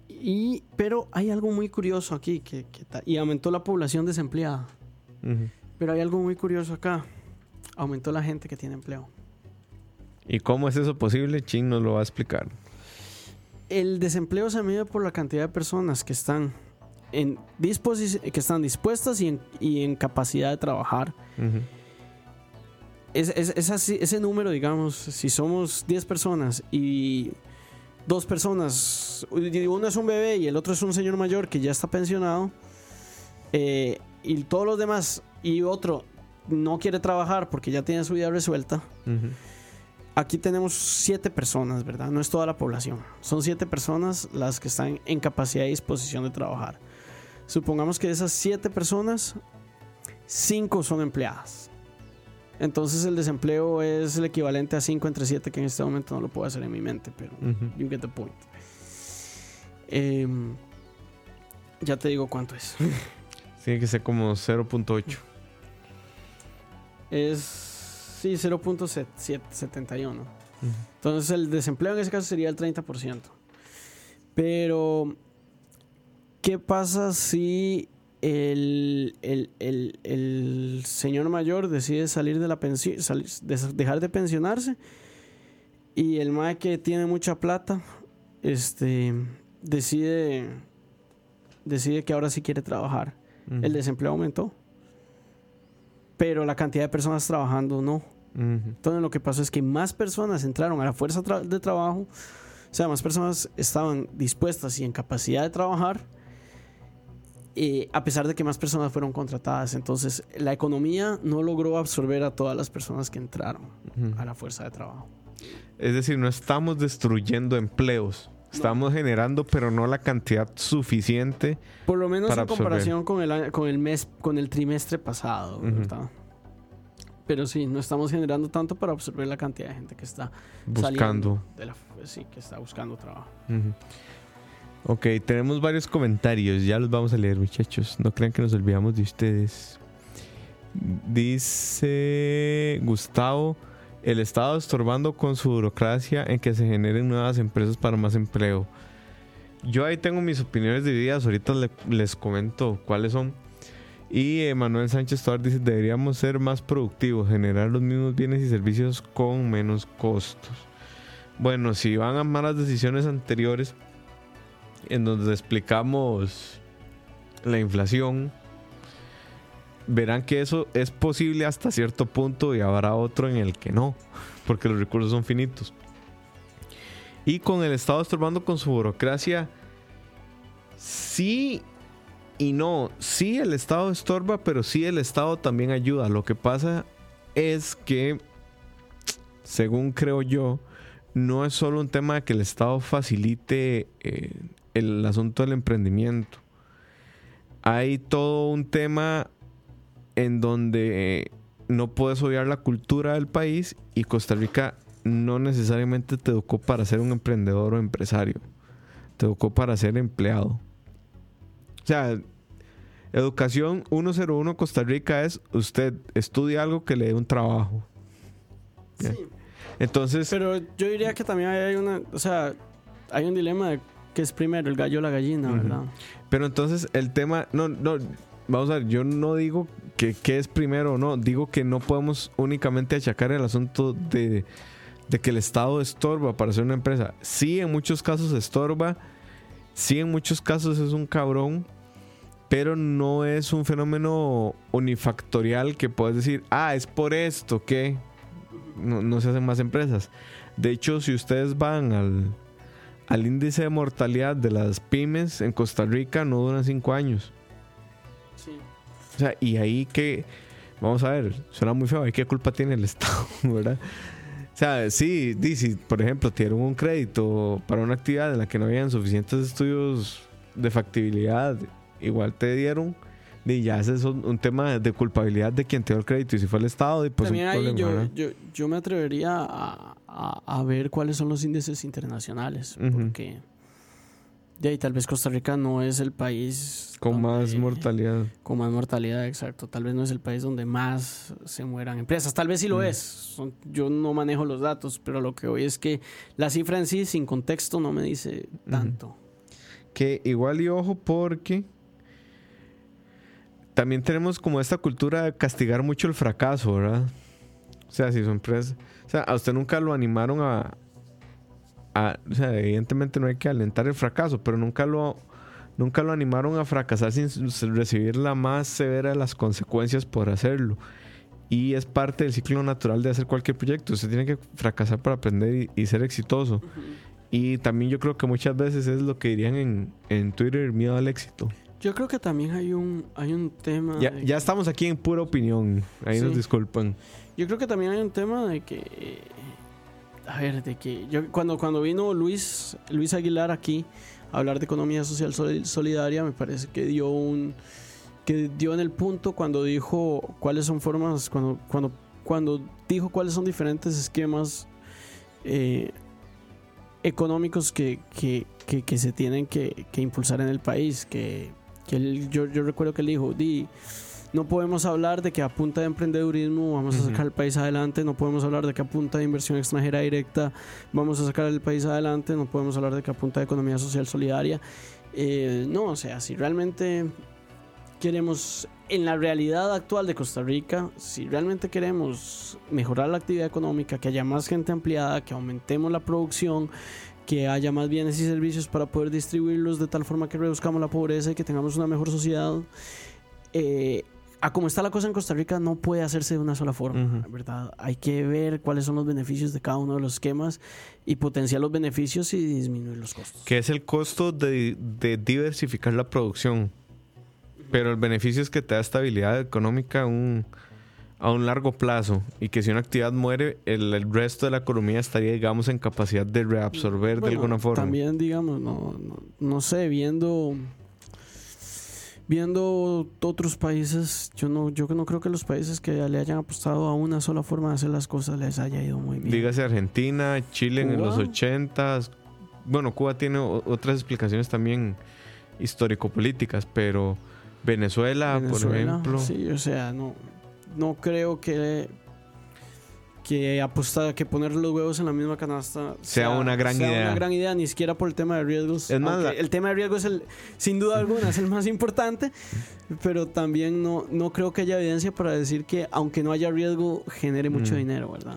Y, pero hay algo muy curioso aquí, que, y aumentó la población desempleada. Pero hay algo muy curioso acá, aumentó la gente que tiene empleo. ¿Y cómo es eso posible? Chin nos lo va a explicar. El desempleo se mide por la cantidad de personas que están, en que están dispuestas y en, y en capacidad de trabajar. Es, es- es así- ese número, digamos, si somos 10 personas y dos personas, uno es un bebé y el otro es un señor mayor que ya está pensionado, eh, y todos los demás, y otro no quiere trabajar porque ya tiene su vida resuelta, Ujú. Aquí tenemos 7 personas, ¿verdad? No es toda la población, son 7 personas las que están en capacidad y disposición de trabajar. Supongamos que de esas 7 personas, 5 son empleadas. Entonces el desempleo es el equivalente a 5 entre 7, que en este momento no lo puedo hacer en mi mente, pero Ujú. you get the point. Em, ya te digo cuánto es. Tiene que ser como 0.8. Es, sí, 0.71. Entonces el desempleo en ese caso sería el 30%. Pero, ¿qué pasa si el, el- el- el señor mayor decide salir de la pensión, dejar de pensionarse? Y el mae que tiene mucha plata, este, decide, decide que ahora sí quiere trabajar. El desempleo aumentó. Pero la cantidad de personas trabajando no. Entonces lo que pasó es que más personas entraron a la fuerza tra- de trabajo, o sea, más personas estaban dispuestas y en capacidad de trabajar, eh, a pesar de que más personas fueron contratadas. Entonces la economía no logró absorber a todas las personas que entraron a la fuerza de trabajo. Es decir, no estamos destruyendo empleos. Estamos generando, pero no la cantidad suficiente. Por lo menos en comparación con el, con el mes, con el trimestre pasado. ¿verdad? Pero sí, no estamos generando tanto para absorber la cantidad de gente que está Buscando. saliendo de la, sí, que está buscando trabajo. Ujú. Ok, tenemos varios comentarios. Ya los vamos a leer, muchachos. No crean que nos olvidamos de ustedes. Dice Gustavo: El Estado estorbando con su burocracia en que se generen nuevas empresas para más empleo. Yo ahí tengo mis opiniones divididas. Ahorita le- les comento cuáles son. Y Manuel Sánchez Tovar dice: Deberíamos ser más productivos, generar los mismos bienes y servicios con menos costos. Bueno, si van a malas decisiones anteriores, en donde explicamos la inflación, verán que eso es posible hasta cierto punto y habrá otro en el que no, porque los recursos son finitos. Y con el Estado estorbando con su burocracia, sí y no. Sí el Estado estorba, pero sí el Estado también ayuda. Lo que pasa es que, según creo yo, no es solo un tema de que el Estado facilite eh, el asunto del emprendimiento. Hay todo un tema en donde no puedes obviar la cultura del país y Costa Rica no necesariamente te educó para ser un emprendedor o empresario. Te educó para ser empleado. O sea, educación 101 Costa Rica es usted estudia algo que le dé un trabajo. Sí. Entonces, Pero yo diría que también hay una, o sea, hay un dilema de qué es primero, el gallo o la gallina, ¿verdad? pero entonces el tema, no, no, vamos a ver, yo no digo que qué es primero o no, digo que no podemos únicamente achacar el asunto de, de que el Estado estorba para ser una empresa. Sí, en muchos casos estorba, sí, en muchos casos es un cabrón, pero no es un fenómeno unifactorial que puedes decir, ah, es por esto que no, no se hacen más empresas. De hecho, si ustedes van al, al índice de mortalidad de las pymes en Costa Rica, no duran cinco años. Sí. O sea, y ahí que, vamos a ver, suena muy feo, ¿y qué culpa tiene el Estado, verdad? O sea, sí, si por ejemplo te dieron un crédito para una actividad en la que no habían suficientes estudios de factibilidad, igual te dieron, y ya ese es un, tema de culpabilidad de quien te dio el crédito, y si fue el Estado, y pues También ahí problema, yo, ¿verdad? yo, yo me atrevería a, a- a ver cuáles son los índices internacionales, Ujú. porque de ahí tal vez Costa Rica no es el país Con donde- más mortalidad. con más mortalidad, exacto. Tal vez no es el país donde más se mueran empresas. Tal vez sí lo Mm. es. Son- yo no manejo los datos, pero lo que hoy es que la cifra en sí, sin contexto, no me dice tanto. Que igual y ojo porque también tenemos como esta cultura de castigar mucho el fracaso, ¿verdad? O sea, si su empresa... O sea, a usted nunca lo animaron a... a- o sea, evidentemente no hay que alentar el fracaso, pero nunca lo... Nunca lo animaron a fracasar sin recibir la más severa de las consecuencias por hacerlo. Y es parte del ciclo natural de hacer cualquier proyecto. Usted tiene que fracasar para aprender y, y ser exitoso. Y también yo creo que muchas veces es lo que dirían en, en Twitter, miedo al éxito. Yo creo que también hay un, hay un tema. Ya, de- ya estamos aquí en pura opinión. Ahí nos Sí. disculpan. Yo creo que también hay un tema de que. A ver, de que. Yo, cuando, cuando vino Luis, Luis Aguilar aquí a hablar de economía social sol- solidaria, me parece que dio un. que dio en el punto cuando dijo cuáles son formas. Cuando, cuando, cuando dijo cuáles son diferentes esquemas eh, económicos que, que, que- que se tienen que, impulsar en el país. Que él- yo, yo recuerdo que él dijo, di, no podemos hablar de que a punta de emprendedurismo vamos a sacar el país adelante, no podemos hablar de que a punta de inversión extranjera directa vamos a sacar el país adelante, no podemos hablar de que a punta de economía social solidaria. Eh, no, o sea, si realmente queremos, en la realidad actual de Costa Rica, si realmente queremos mejorar la actividad económica, que haya más gente empleada, que aumentemos la producción, que haya más bienes y servicios para poder distribuirlos de tal forma que reduzcamos la pobreza y que tengamos una mejor sociedad, eh, a como está la cosa en Costa Rica no puede hacerse de una sola forma. ¿verdad? Hay que ver cuáles son los beneficios de cada uno de los esquemas y potenciar los beneficios y disminuir los costos. Que es el costo de, de diversificar la producción. Pero el beneficio es que te da estabilidad económica a un, a un largo plazo. Y que si una actividad muere, el, el resto de la economía estaría, digamos, en capacidad de reabsorber de alguna forma. También, digamos, no, no, no sé, viendo viendo otros países, yo no yo no creo que los países que le hayan apostado a una sola forma de hacer las cosas les haya ido muy bien. Dígase Argentina, Chile en los 80s. Bueno, Cuba tiene otras explicaciones también histórico-políticas, pero Venezuela, por Venezuela, ejemplo. Sí, o sea, no, no creo que que apostar, que poner los huevos en la misma canasta Sea una gran sea idea. una gran idea, ni siquiera por el tema de riesgos. Es más, la- el tema de riesgos es el, sin duda alguna, es el más importante, pero también no, no creo que haya evidencia para decir que aunque no haya riesgo, genere mucho Mm. dinero, ¿verdad?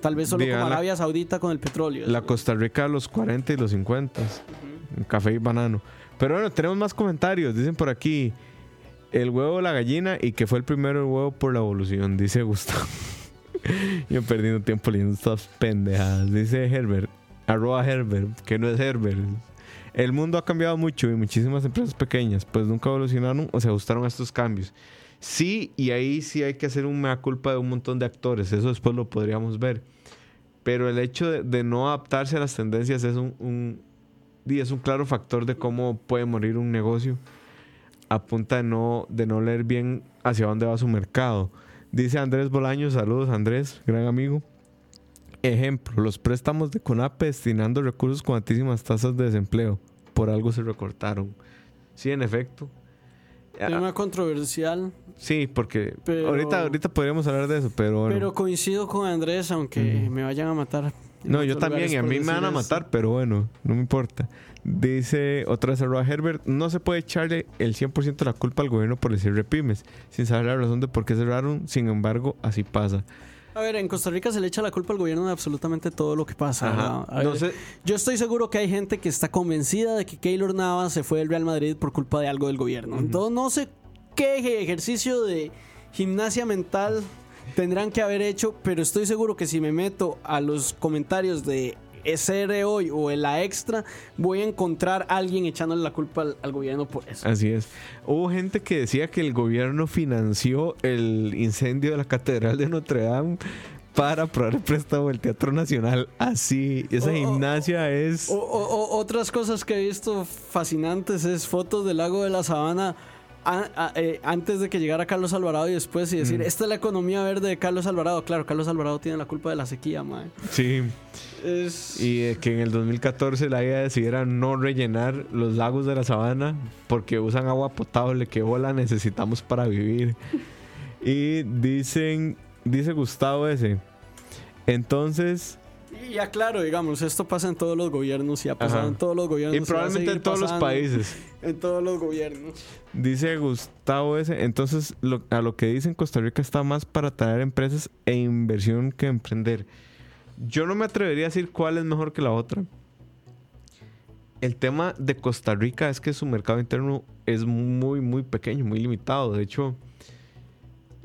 Tal vez solo Diga, como la- Arabia Saudita con el petróleo. La. Costa Rica de los 40 y los 50, Ujú. café y banano. Pero bueno, tenemos más comentarios. Dicen por aquí: el huevo, la gallina y que fue el primero el huevo por la evolución, dice Gustavo. Yo perdiendo tiempo leyendo estas pendejadas. Dice Herbert, arroba Herbert, que no es Herbert. El mundo ha cambiado mucho y muchísimas empresas pequeñas pues nunca evolucionaron o se ajustaron a estos cambios. Sí, y ahí sí hay que hacer un mea culpa de un montón de actores, eso después lo podríamos ver. Pero el hecho de, de no adaptarse a las tendencias es un, un, es un claro factor de cómo puede morir un negocio a punta de no, de no leer bien hacia dónde va su mercado. Dice Andrés Bolaño, saludos Andrés, gran amigo. Ejemplo, los préstamos de CONAPE destinando recursos con altísimas tasas de desempleo. Por algo se recortaron. Sí, en efecto. Tema controversial. Sí, porque Pero- ahorita, ahorita podríamos hablar de eso, pero bueno. Pero coincido con Andrés, aunque me vayan a matar. No, yo también, y a mí me van a matar, pero bueno, no me importa. Dice otra vez arroba Herbert, no se puede echarle el 100% de la culpa al gobierno por el cierre de pymes, sin saber la razón de por qué cerraron, sin embargo, así pasa. A ver, en Costa Rica se le echa la culpa al gobierno de absolutamente todo lo que pasa. A No sé- Yo estoy seguro que hay gente que está convencida de que Keylor Navas se fue del Real Madrid por culpa de algo del gobierno. Entonces no sé qué eje- ejercicio de gimnasia mental tendrán que haber hecho, pero estoy seguro que si me meto a los comentarios de SR hoy o en la extra, voy a encontrar a alguien echándole la culpa al, al gobierno por eso. Así es. Hubo gente que decía que el gobierno financió el incendio de la Catedral de Notre Dame para aprobar el préstamo del Teatro Nacional. Así, esa Oh, oh, gimnasia es... O- o- o- otras cosas que he visto fascinantes es fotos del lago de la Sabana a- a- eh, antes de que llegara Carlos Alvarado y después y decir, esta es la economía verde de Carlos Alvarado. Claro, Carlos Alvarado tiene la culpa de la sequía, mae. Sí. Es... Y de que en el 2014 la idea decidiera no rellenar los lagos de la sabana porque usan agua potable que hola necesitamos para vivir. Y dicen, dice Gustavo ese. Entonces, Y ya claro, digamos, esto pasa en todos los gobiernos y ha pasado Ajá. en todos los gobiernos. y probablemente en todos los países. En todos los gobiernos. Dice Gustavo ese. Entonces, lo- a lo que dicen Costa Rica está más para traer empresas e inversión que emprender. Yo no me atrevería a decir cuál es mejor que la otra. El tema de Costa Rica es que su mercado interno es muy, muy pequeño, muy limitado. De hecho,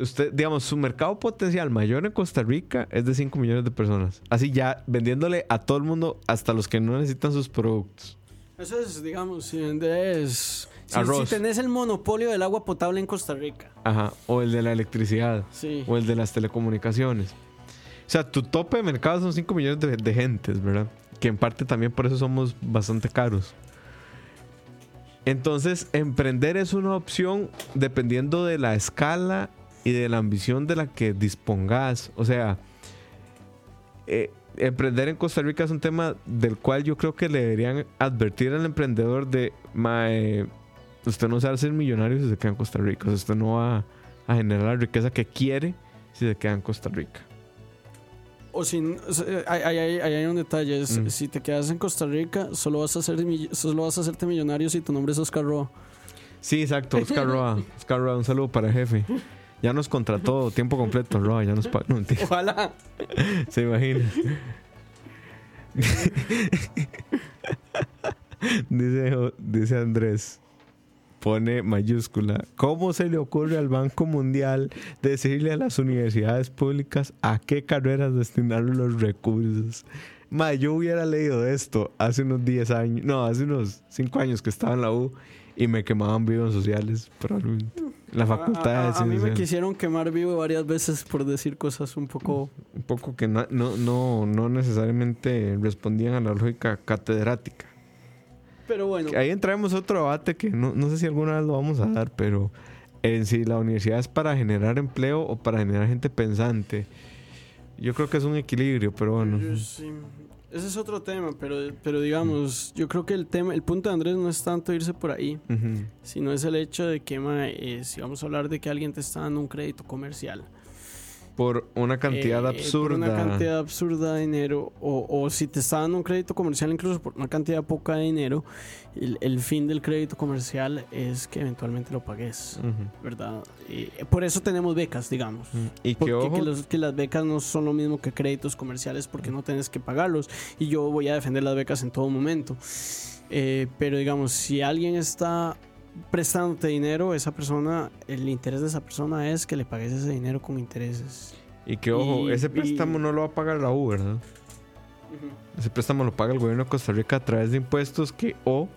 usted, digamos, su mercado potencial mayor en Costa Rica es de 5 millones de personas. Así ya vendiéndole a todo el mundo, hasta los que no necesitan sus productos. Eso es, digamos, si vendes... Si, si tenés el monopolio del agua potable en Costa Rica. Ajá. O el de la electricidad. Sí. o el de las telecomunicaciones. O sea, tu tope de mercado son 5 millones de, de gentes, ¿verdad? Que en parte también por eso somos bastante caros. Entonces, emprender es una opción dependiendo de la escala y de la ambición de la que dispongas. O sea, eh, emprender en Costa Rica es un tema del cual yo creo que le deberían advertir al emprendedor de, "Mae, usted no se va a ser millonario si se queda en Costa Rica. O sea, usted no va a generar la riqueza que quiere si se queda en Costa Rica. O si sea, hay, hay- hay- hay un detalle, es, Mm. si te quedas en Costa Rica, solo vas a ser solo vas a hacerte millonario si tu nombre es Oscar Roa. Sí, exacto. Oscar Roa. Oscar Roa, un saludo para el jefe. Ya nos contrató tiempo completo, Roa. Ya nos pagó. No. Ojalá. Se imagina. dice, dice Andrés. Pone mayúscula. ¿Cómo se le ocurre al Banco Mundial decirle a las universidades públicas a qué carreras destinar los recursos? Ma, yo hubiera leído esto hace unos 10 años, no, hace unos 5 años que estaba en la U y me quemaban vivo en sociales, probablemente. La facultad a, de a- a mí me quisieron quemar vivo varias veces por decir cosas un poco... un poco que no, no, no, no necesariamente respondían a la lógica catedrática. Pero bueno, Ahí entramos a otro debate que no, no sé si alguna vez lo vamos a dar, pero en si la universidad es para generar empleo o para generar gente pensante. Yo creo que es un equilibrio, pero bueno. sí. Ese es otro tema, pero, pero digamos, yo creo que el tema, el punto de Andrés no es tanto irse por ahí, sino es el hecho de que, ma, eh, si vamos a hablar de que alguien te está dando un crédito comercial, Por una cantidad eh, absurda. Por una cantidad absurda de dinero. O, o si te está dando un crédito comercial, incluso por una cantidad poca de dinero, el, el fin del crédito comercial es que eventualmente lo pagues. ¿Verdad? Y por eso tenemos becas, digamos. Y que Porque ojo, que, los- que las becas no son lo mismo que créditos comerciales porque no tienes que pagarlos. Y yo voy a defender las becas en todo momento. Eh, pero digamos, si alguien está prestándote dinero, esa persona, el interés de esa persona es que le pagues ese dinero con intereses. Y que, ojo, Y- ese y- préstamo no lo va a pagar la U, ¿verdad? Ese préstamo lo paga el gobierno de Costa Rica a través de impuestos que o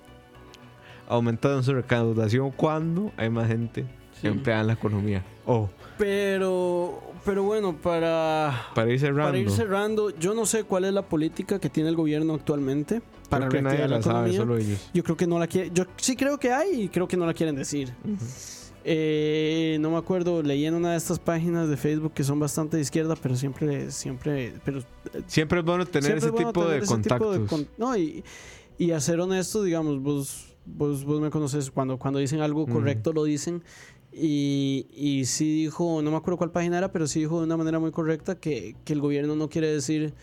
aumentan su recaudación cuando hay más gente Sí. empleada en la economía. O Pero, pero bueno, para, para ir cerrando. para ir cerrando, yo no sé cuál es la política que tiene el gobierno actualmente para creo que nadie la la sabe, economía. solo ellos. Yo creo que no la quiere. Yo sí creo que hay y creo que no la quieren decir. Eh, no me acuerdo, leí en una de estas páginas de Facebook que son bastante de izquierda, pero siempre, siempre, pero Siempre es bueno tener ese es bueno tipo tener de ese tipo contactos. de no, y, y a ser honesto, digamos, vos, vos, vos me conoces, cuando, cuando dicen algo correcto lo dicen. Y, y sí dijo, no me acuerdo cuál página era, pero sí dijo de una manera muy correcta que, que el gobierno no quiere decir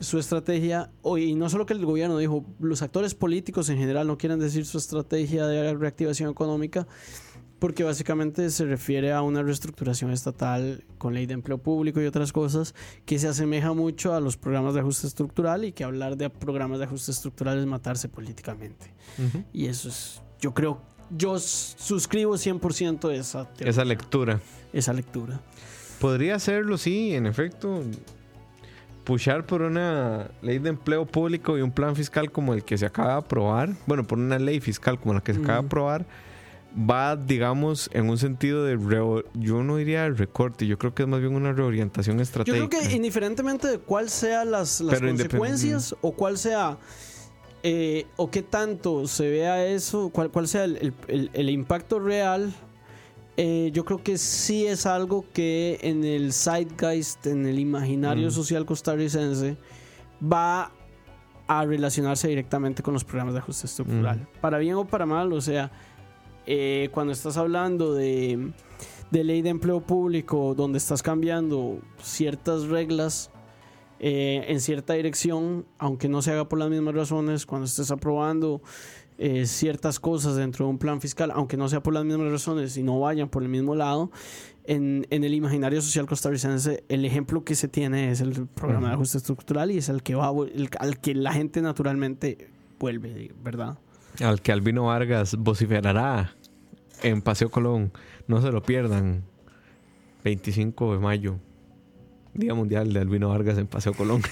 su estrategia, y no solo que el gobierno dijo, los actores políticos en general no quieren decir su estrategia de reactivación económica, porque básicamente se refiere a una reestructuración estatal con ley de empleo público y otras cosas que se asemeja mucho a los programas de ajuste estructural y que hablar de programas de ajuste estructural es matarse políticamente. Y eso es, yo creo, yo suscribo 100% esa, teoría, Esa lectura. esa lectura. Podría serlo, sí, en efecto. Pushar por una ley de empleo público y un plan fiscal como el que se acaba de aprobar, bueno, por una ley fiscal como la que se acaba de aprobar, va, digamos, en un sentido de, reo- yo no diría recorte, yo creo que es más bien una reorientación Yo estratégica. creo que indiferentemente de cuál sean las, consecuencias o cuál sea eh, o qué tanto se vea eso, cuál, cuál sea el, el- el- el impacto real, eh, yo creo que sí es algo que en el zeitgeist, en el imaginario Mm. social costarricense, va a relacionarse directamente con los programas de ajuste estructural. Mm. Para bien o para mal, o sea, eh, cuando estás hablando de, de ley de empleo público, donde estás cambiando ciertas reglas eh, en cierta dirección, aunque no se haga por las mismas razones, cuando estés aprobando eh, ciertas cosas dentro de un plan fiscal, aunque no sea por las mismas razones y no vayan por el mismo lado, en, en el imaginario social costarricense, el ejemplo que se tiene es el programa de ajuste estructural y es el que va el- al que la gente naturalmente vuelve, ¿verdad? Al que Albino Vargas vociferará en Paseo Colón. No se lo pierdan. 25 de mayo. Día Mundial de Albino Vargas en Paseo Colón.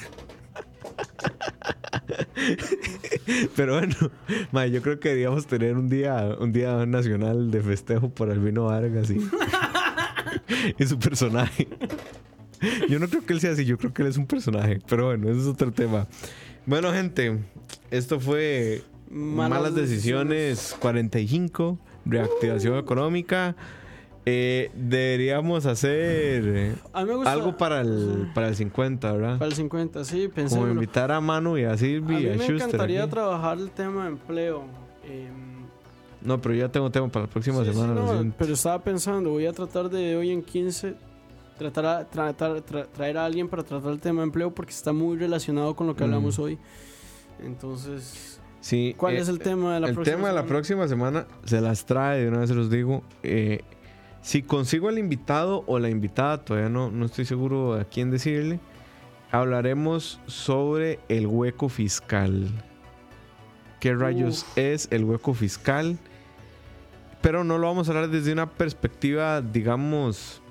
Pero bueno, yo creo que deberíamos tener un día, un día nacional de festejo por Albino Vargas y, y su personaje. Yo no creo que él sea así, yo creo que él es un personaje. Pero bueno, ese es otro tema. Bueno, gente, esto fue Malas, decisiones 45, reactivación económica. Eh, deberíamos hacer A mí me gusta- algo para el, para el 50, ¿verdad? Para el 50, sí, pensé. Como invitar a Manu y a Silvi mí y a me Schuster. encantaría aquí. trabajar el tema de empleo. em, No, pero ya tengo tema para la próxima sí, semana. no, pero estaba pensando, voy a tratar de hoy en 15 tratar a- tratar, tra- traer a alguien para tratar el tema de empleo porque está muy relacionado con lo que Mm. hablamos hoy. Entonces, Sí, ¿cuál eh, es el tema de la el próxima tema de la próxima semana se las trae, de una vez se los digo. Eh, si consigo el invitado o la invitada, todavía no, no estoy seguro a quién decirle, hablaremos sobre el hueco fiscal. ¿Qué rayos es el hueco fiscal? Pero no lo vamos a hablar desde una perspectiva, digamos,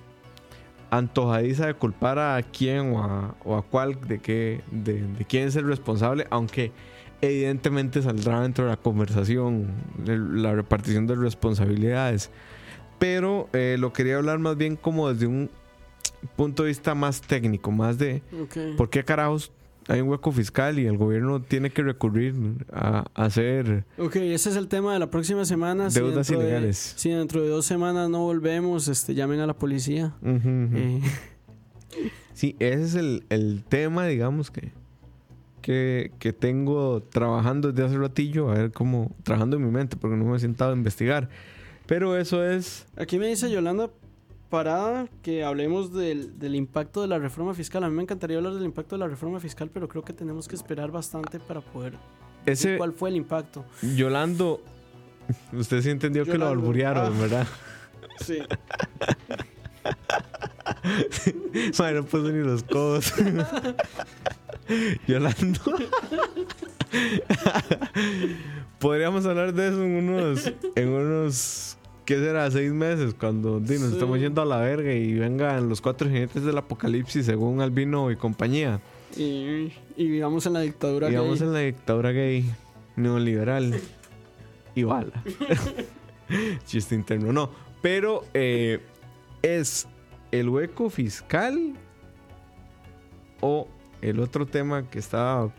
antojadiza de culpar a quién o a, o a cuál, de, qué, de, de quién es el responsable, aunque evidentemente saldrá dentro de la conversación la repartición de responsabilidades. Pero eh, lo quería hablar más bien como desde un punto de vista más técnico, más de Ok. por qué carajos hay un hueco fiscal y el gobierno tiene que recurrir a, a hacer Ok, ese es el tema de la próxima semana. Si deudas dentro de- ilegales. si dentro de dos semanas no volvemos, este, llamen a la policía. Eh, Sí, ese es el, el tema, digamos, que, que, que tengo trabajando desde hace ratillo, a ver cómo, trabajando en mi mente, porque no me he sentado a investigar. Pero eso es, Aquí me dice Yolanda Parada que hablemos del, del impacto de la reforma fiscal. A mí me encantaría hablar del impacto de la reforma fiscal, pero creo que tenemos que esperar bastante para poder decir ese cuál fue el impacto. Yolando, usted sí entendió que lo alburearon, ah. ¿verdad? Sí. Madre, no puso ni los codos. Yolando. Podríamos hablar de eso en unos, en unos, ¿qué será? Seis meses, cuando di, nos Sí. estamos yendo a la verga y vengan los cuatro jinetes del apocalipsis según Albino y compañía. Y, y vivamos en la dictadura. Y vamos gay. en la dictadura gay, neoliberal y bala. Chiste interno, no. Pero eh, es el hueco fiscal o el otro tema que estaba,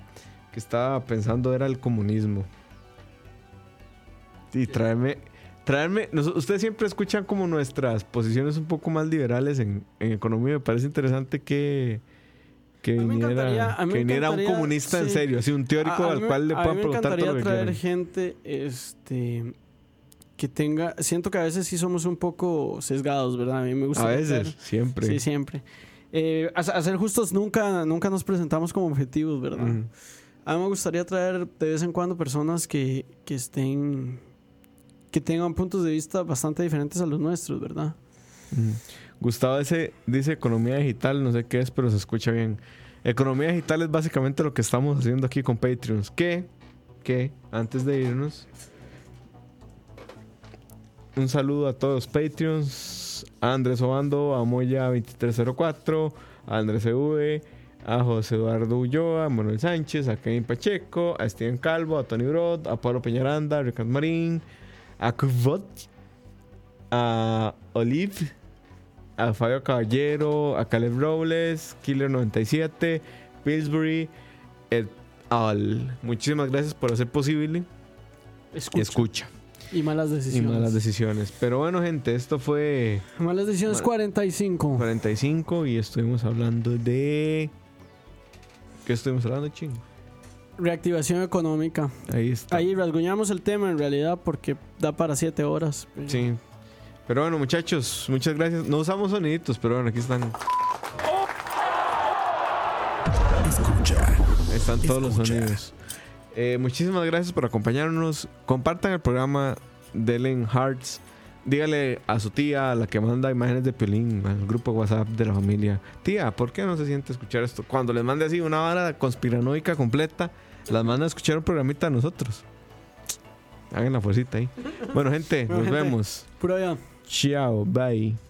que estaba pensando era el comunismo. Y traerme, traerme, nos- ustedes siempre escuchan como nuestras posiciones un poco más liberales en, en economía. Me parece interesante que, que viniera, que viniera un comunista en serio, así un teórico A- a al mí- cual le puedan preguntar todo lo que traer quieran. gente este que tenga siento que a veces sí somos un poco sesgados verdad a mí me gusta A veces, siempre. sí siempre Eh, a, a ser justos nunca nunca nos presentamos como objetivos verdad a mí me gustaría traer de vez en cuando personas que, que estén tengan puntos de vista bastante diferentes a los nuestros verdad Mm. Gustavo ese dice economía digital, no sé qué es, pero se escucha bien. Economía digital es básicamente lo que estamos haciendo aquí con Patreons. Que, que, antes de irnos, un saludo a todos Patreons, a Andrés Obando, a Moya2304, a Andrés EV, a José Eduardo Ulloa, a Manuel Sánchez, a Kevin Pacheco, a Steven Calvo, a Tony Brod, a Pablo Peñaranda, a Ricardo Marín, a Kuvot, a Olive, a Fabio Caballero, a Caleb Robles, Killer97, Pillsbury, et al. Muchísimas gracias por hacer posible. escucha, Escucha. y malas Y decisiones malas decisiones. Pero bueno, gente, esto fue malas decisiones Mal- 45 45 y estuvimos hablando de. ¿Qué estuvimos hablando, ching? Reactivación económica Ahí está. Ahí rasguñamos el tema en realidad porque da para siete horas. Sí. Pero bueno, muchachos, muchas gracias. No usamos soniditos, pero bueno, aquí están. Escucha. Ahí están todos los sonidos. Eh, muchísimas gracias por acompañarnos. Compartan el programa, denle en hearts. Dígale a su tía, a la que manda imágenes de Piolín, al grupo WhatsApp de la familia. Tía, ¿por qué no se siente escuchar esto? Cuando les mande así una vara conspiranoica completa, las manda a escuchar un programita a nosotros. Hagan la fuercita ahí. Bueno, gente, nos vemos. Puro ya. Chao, bye.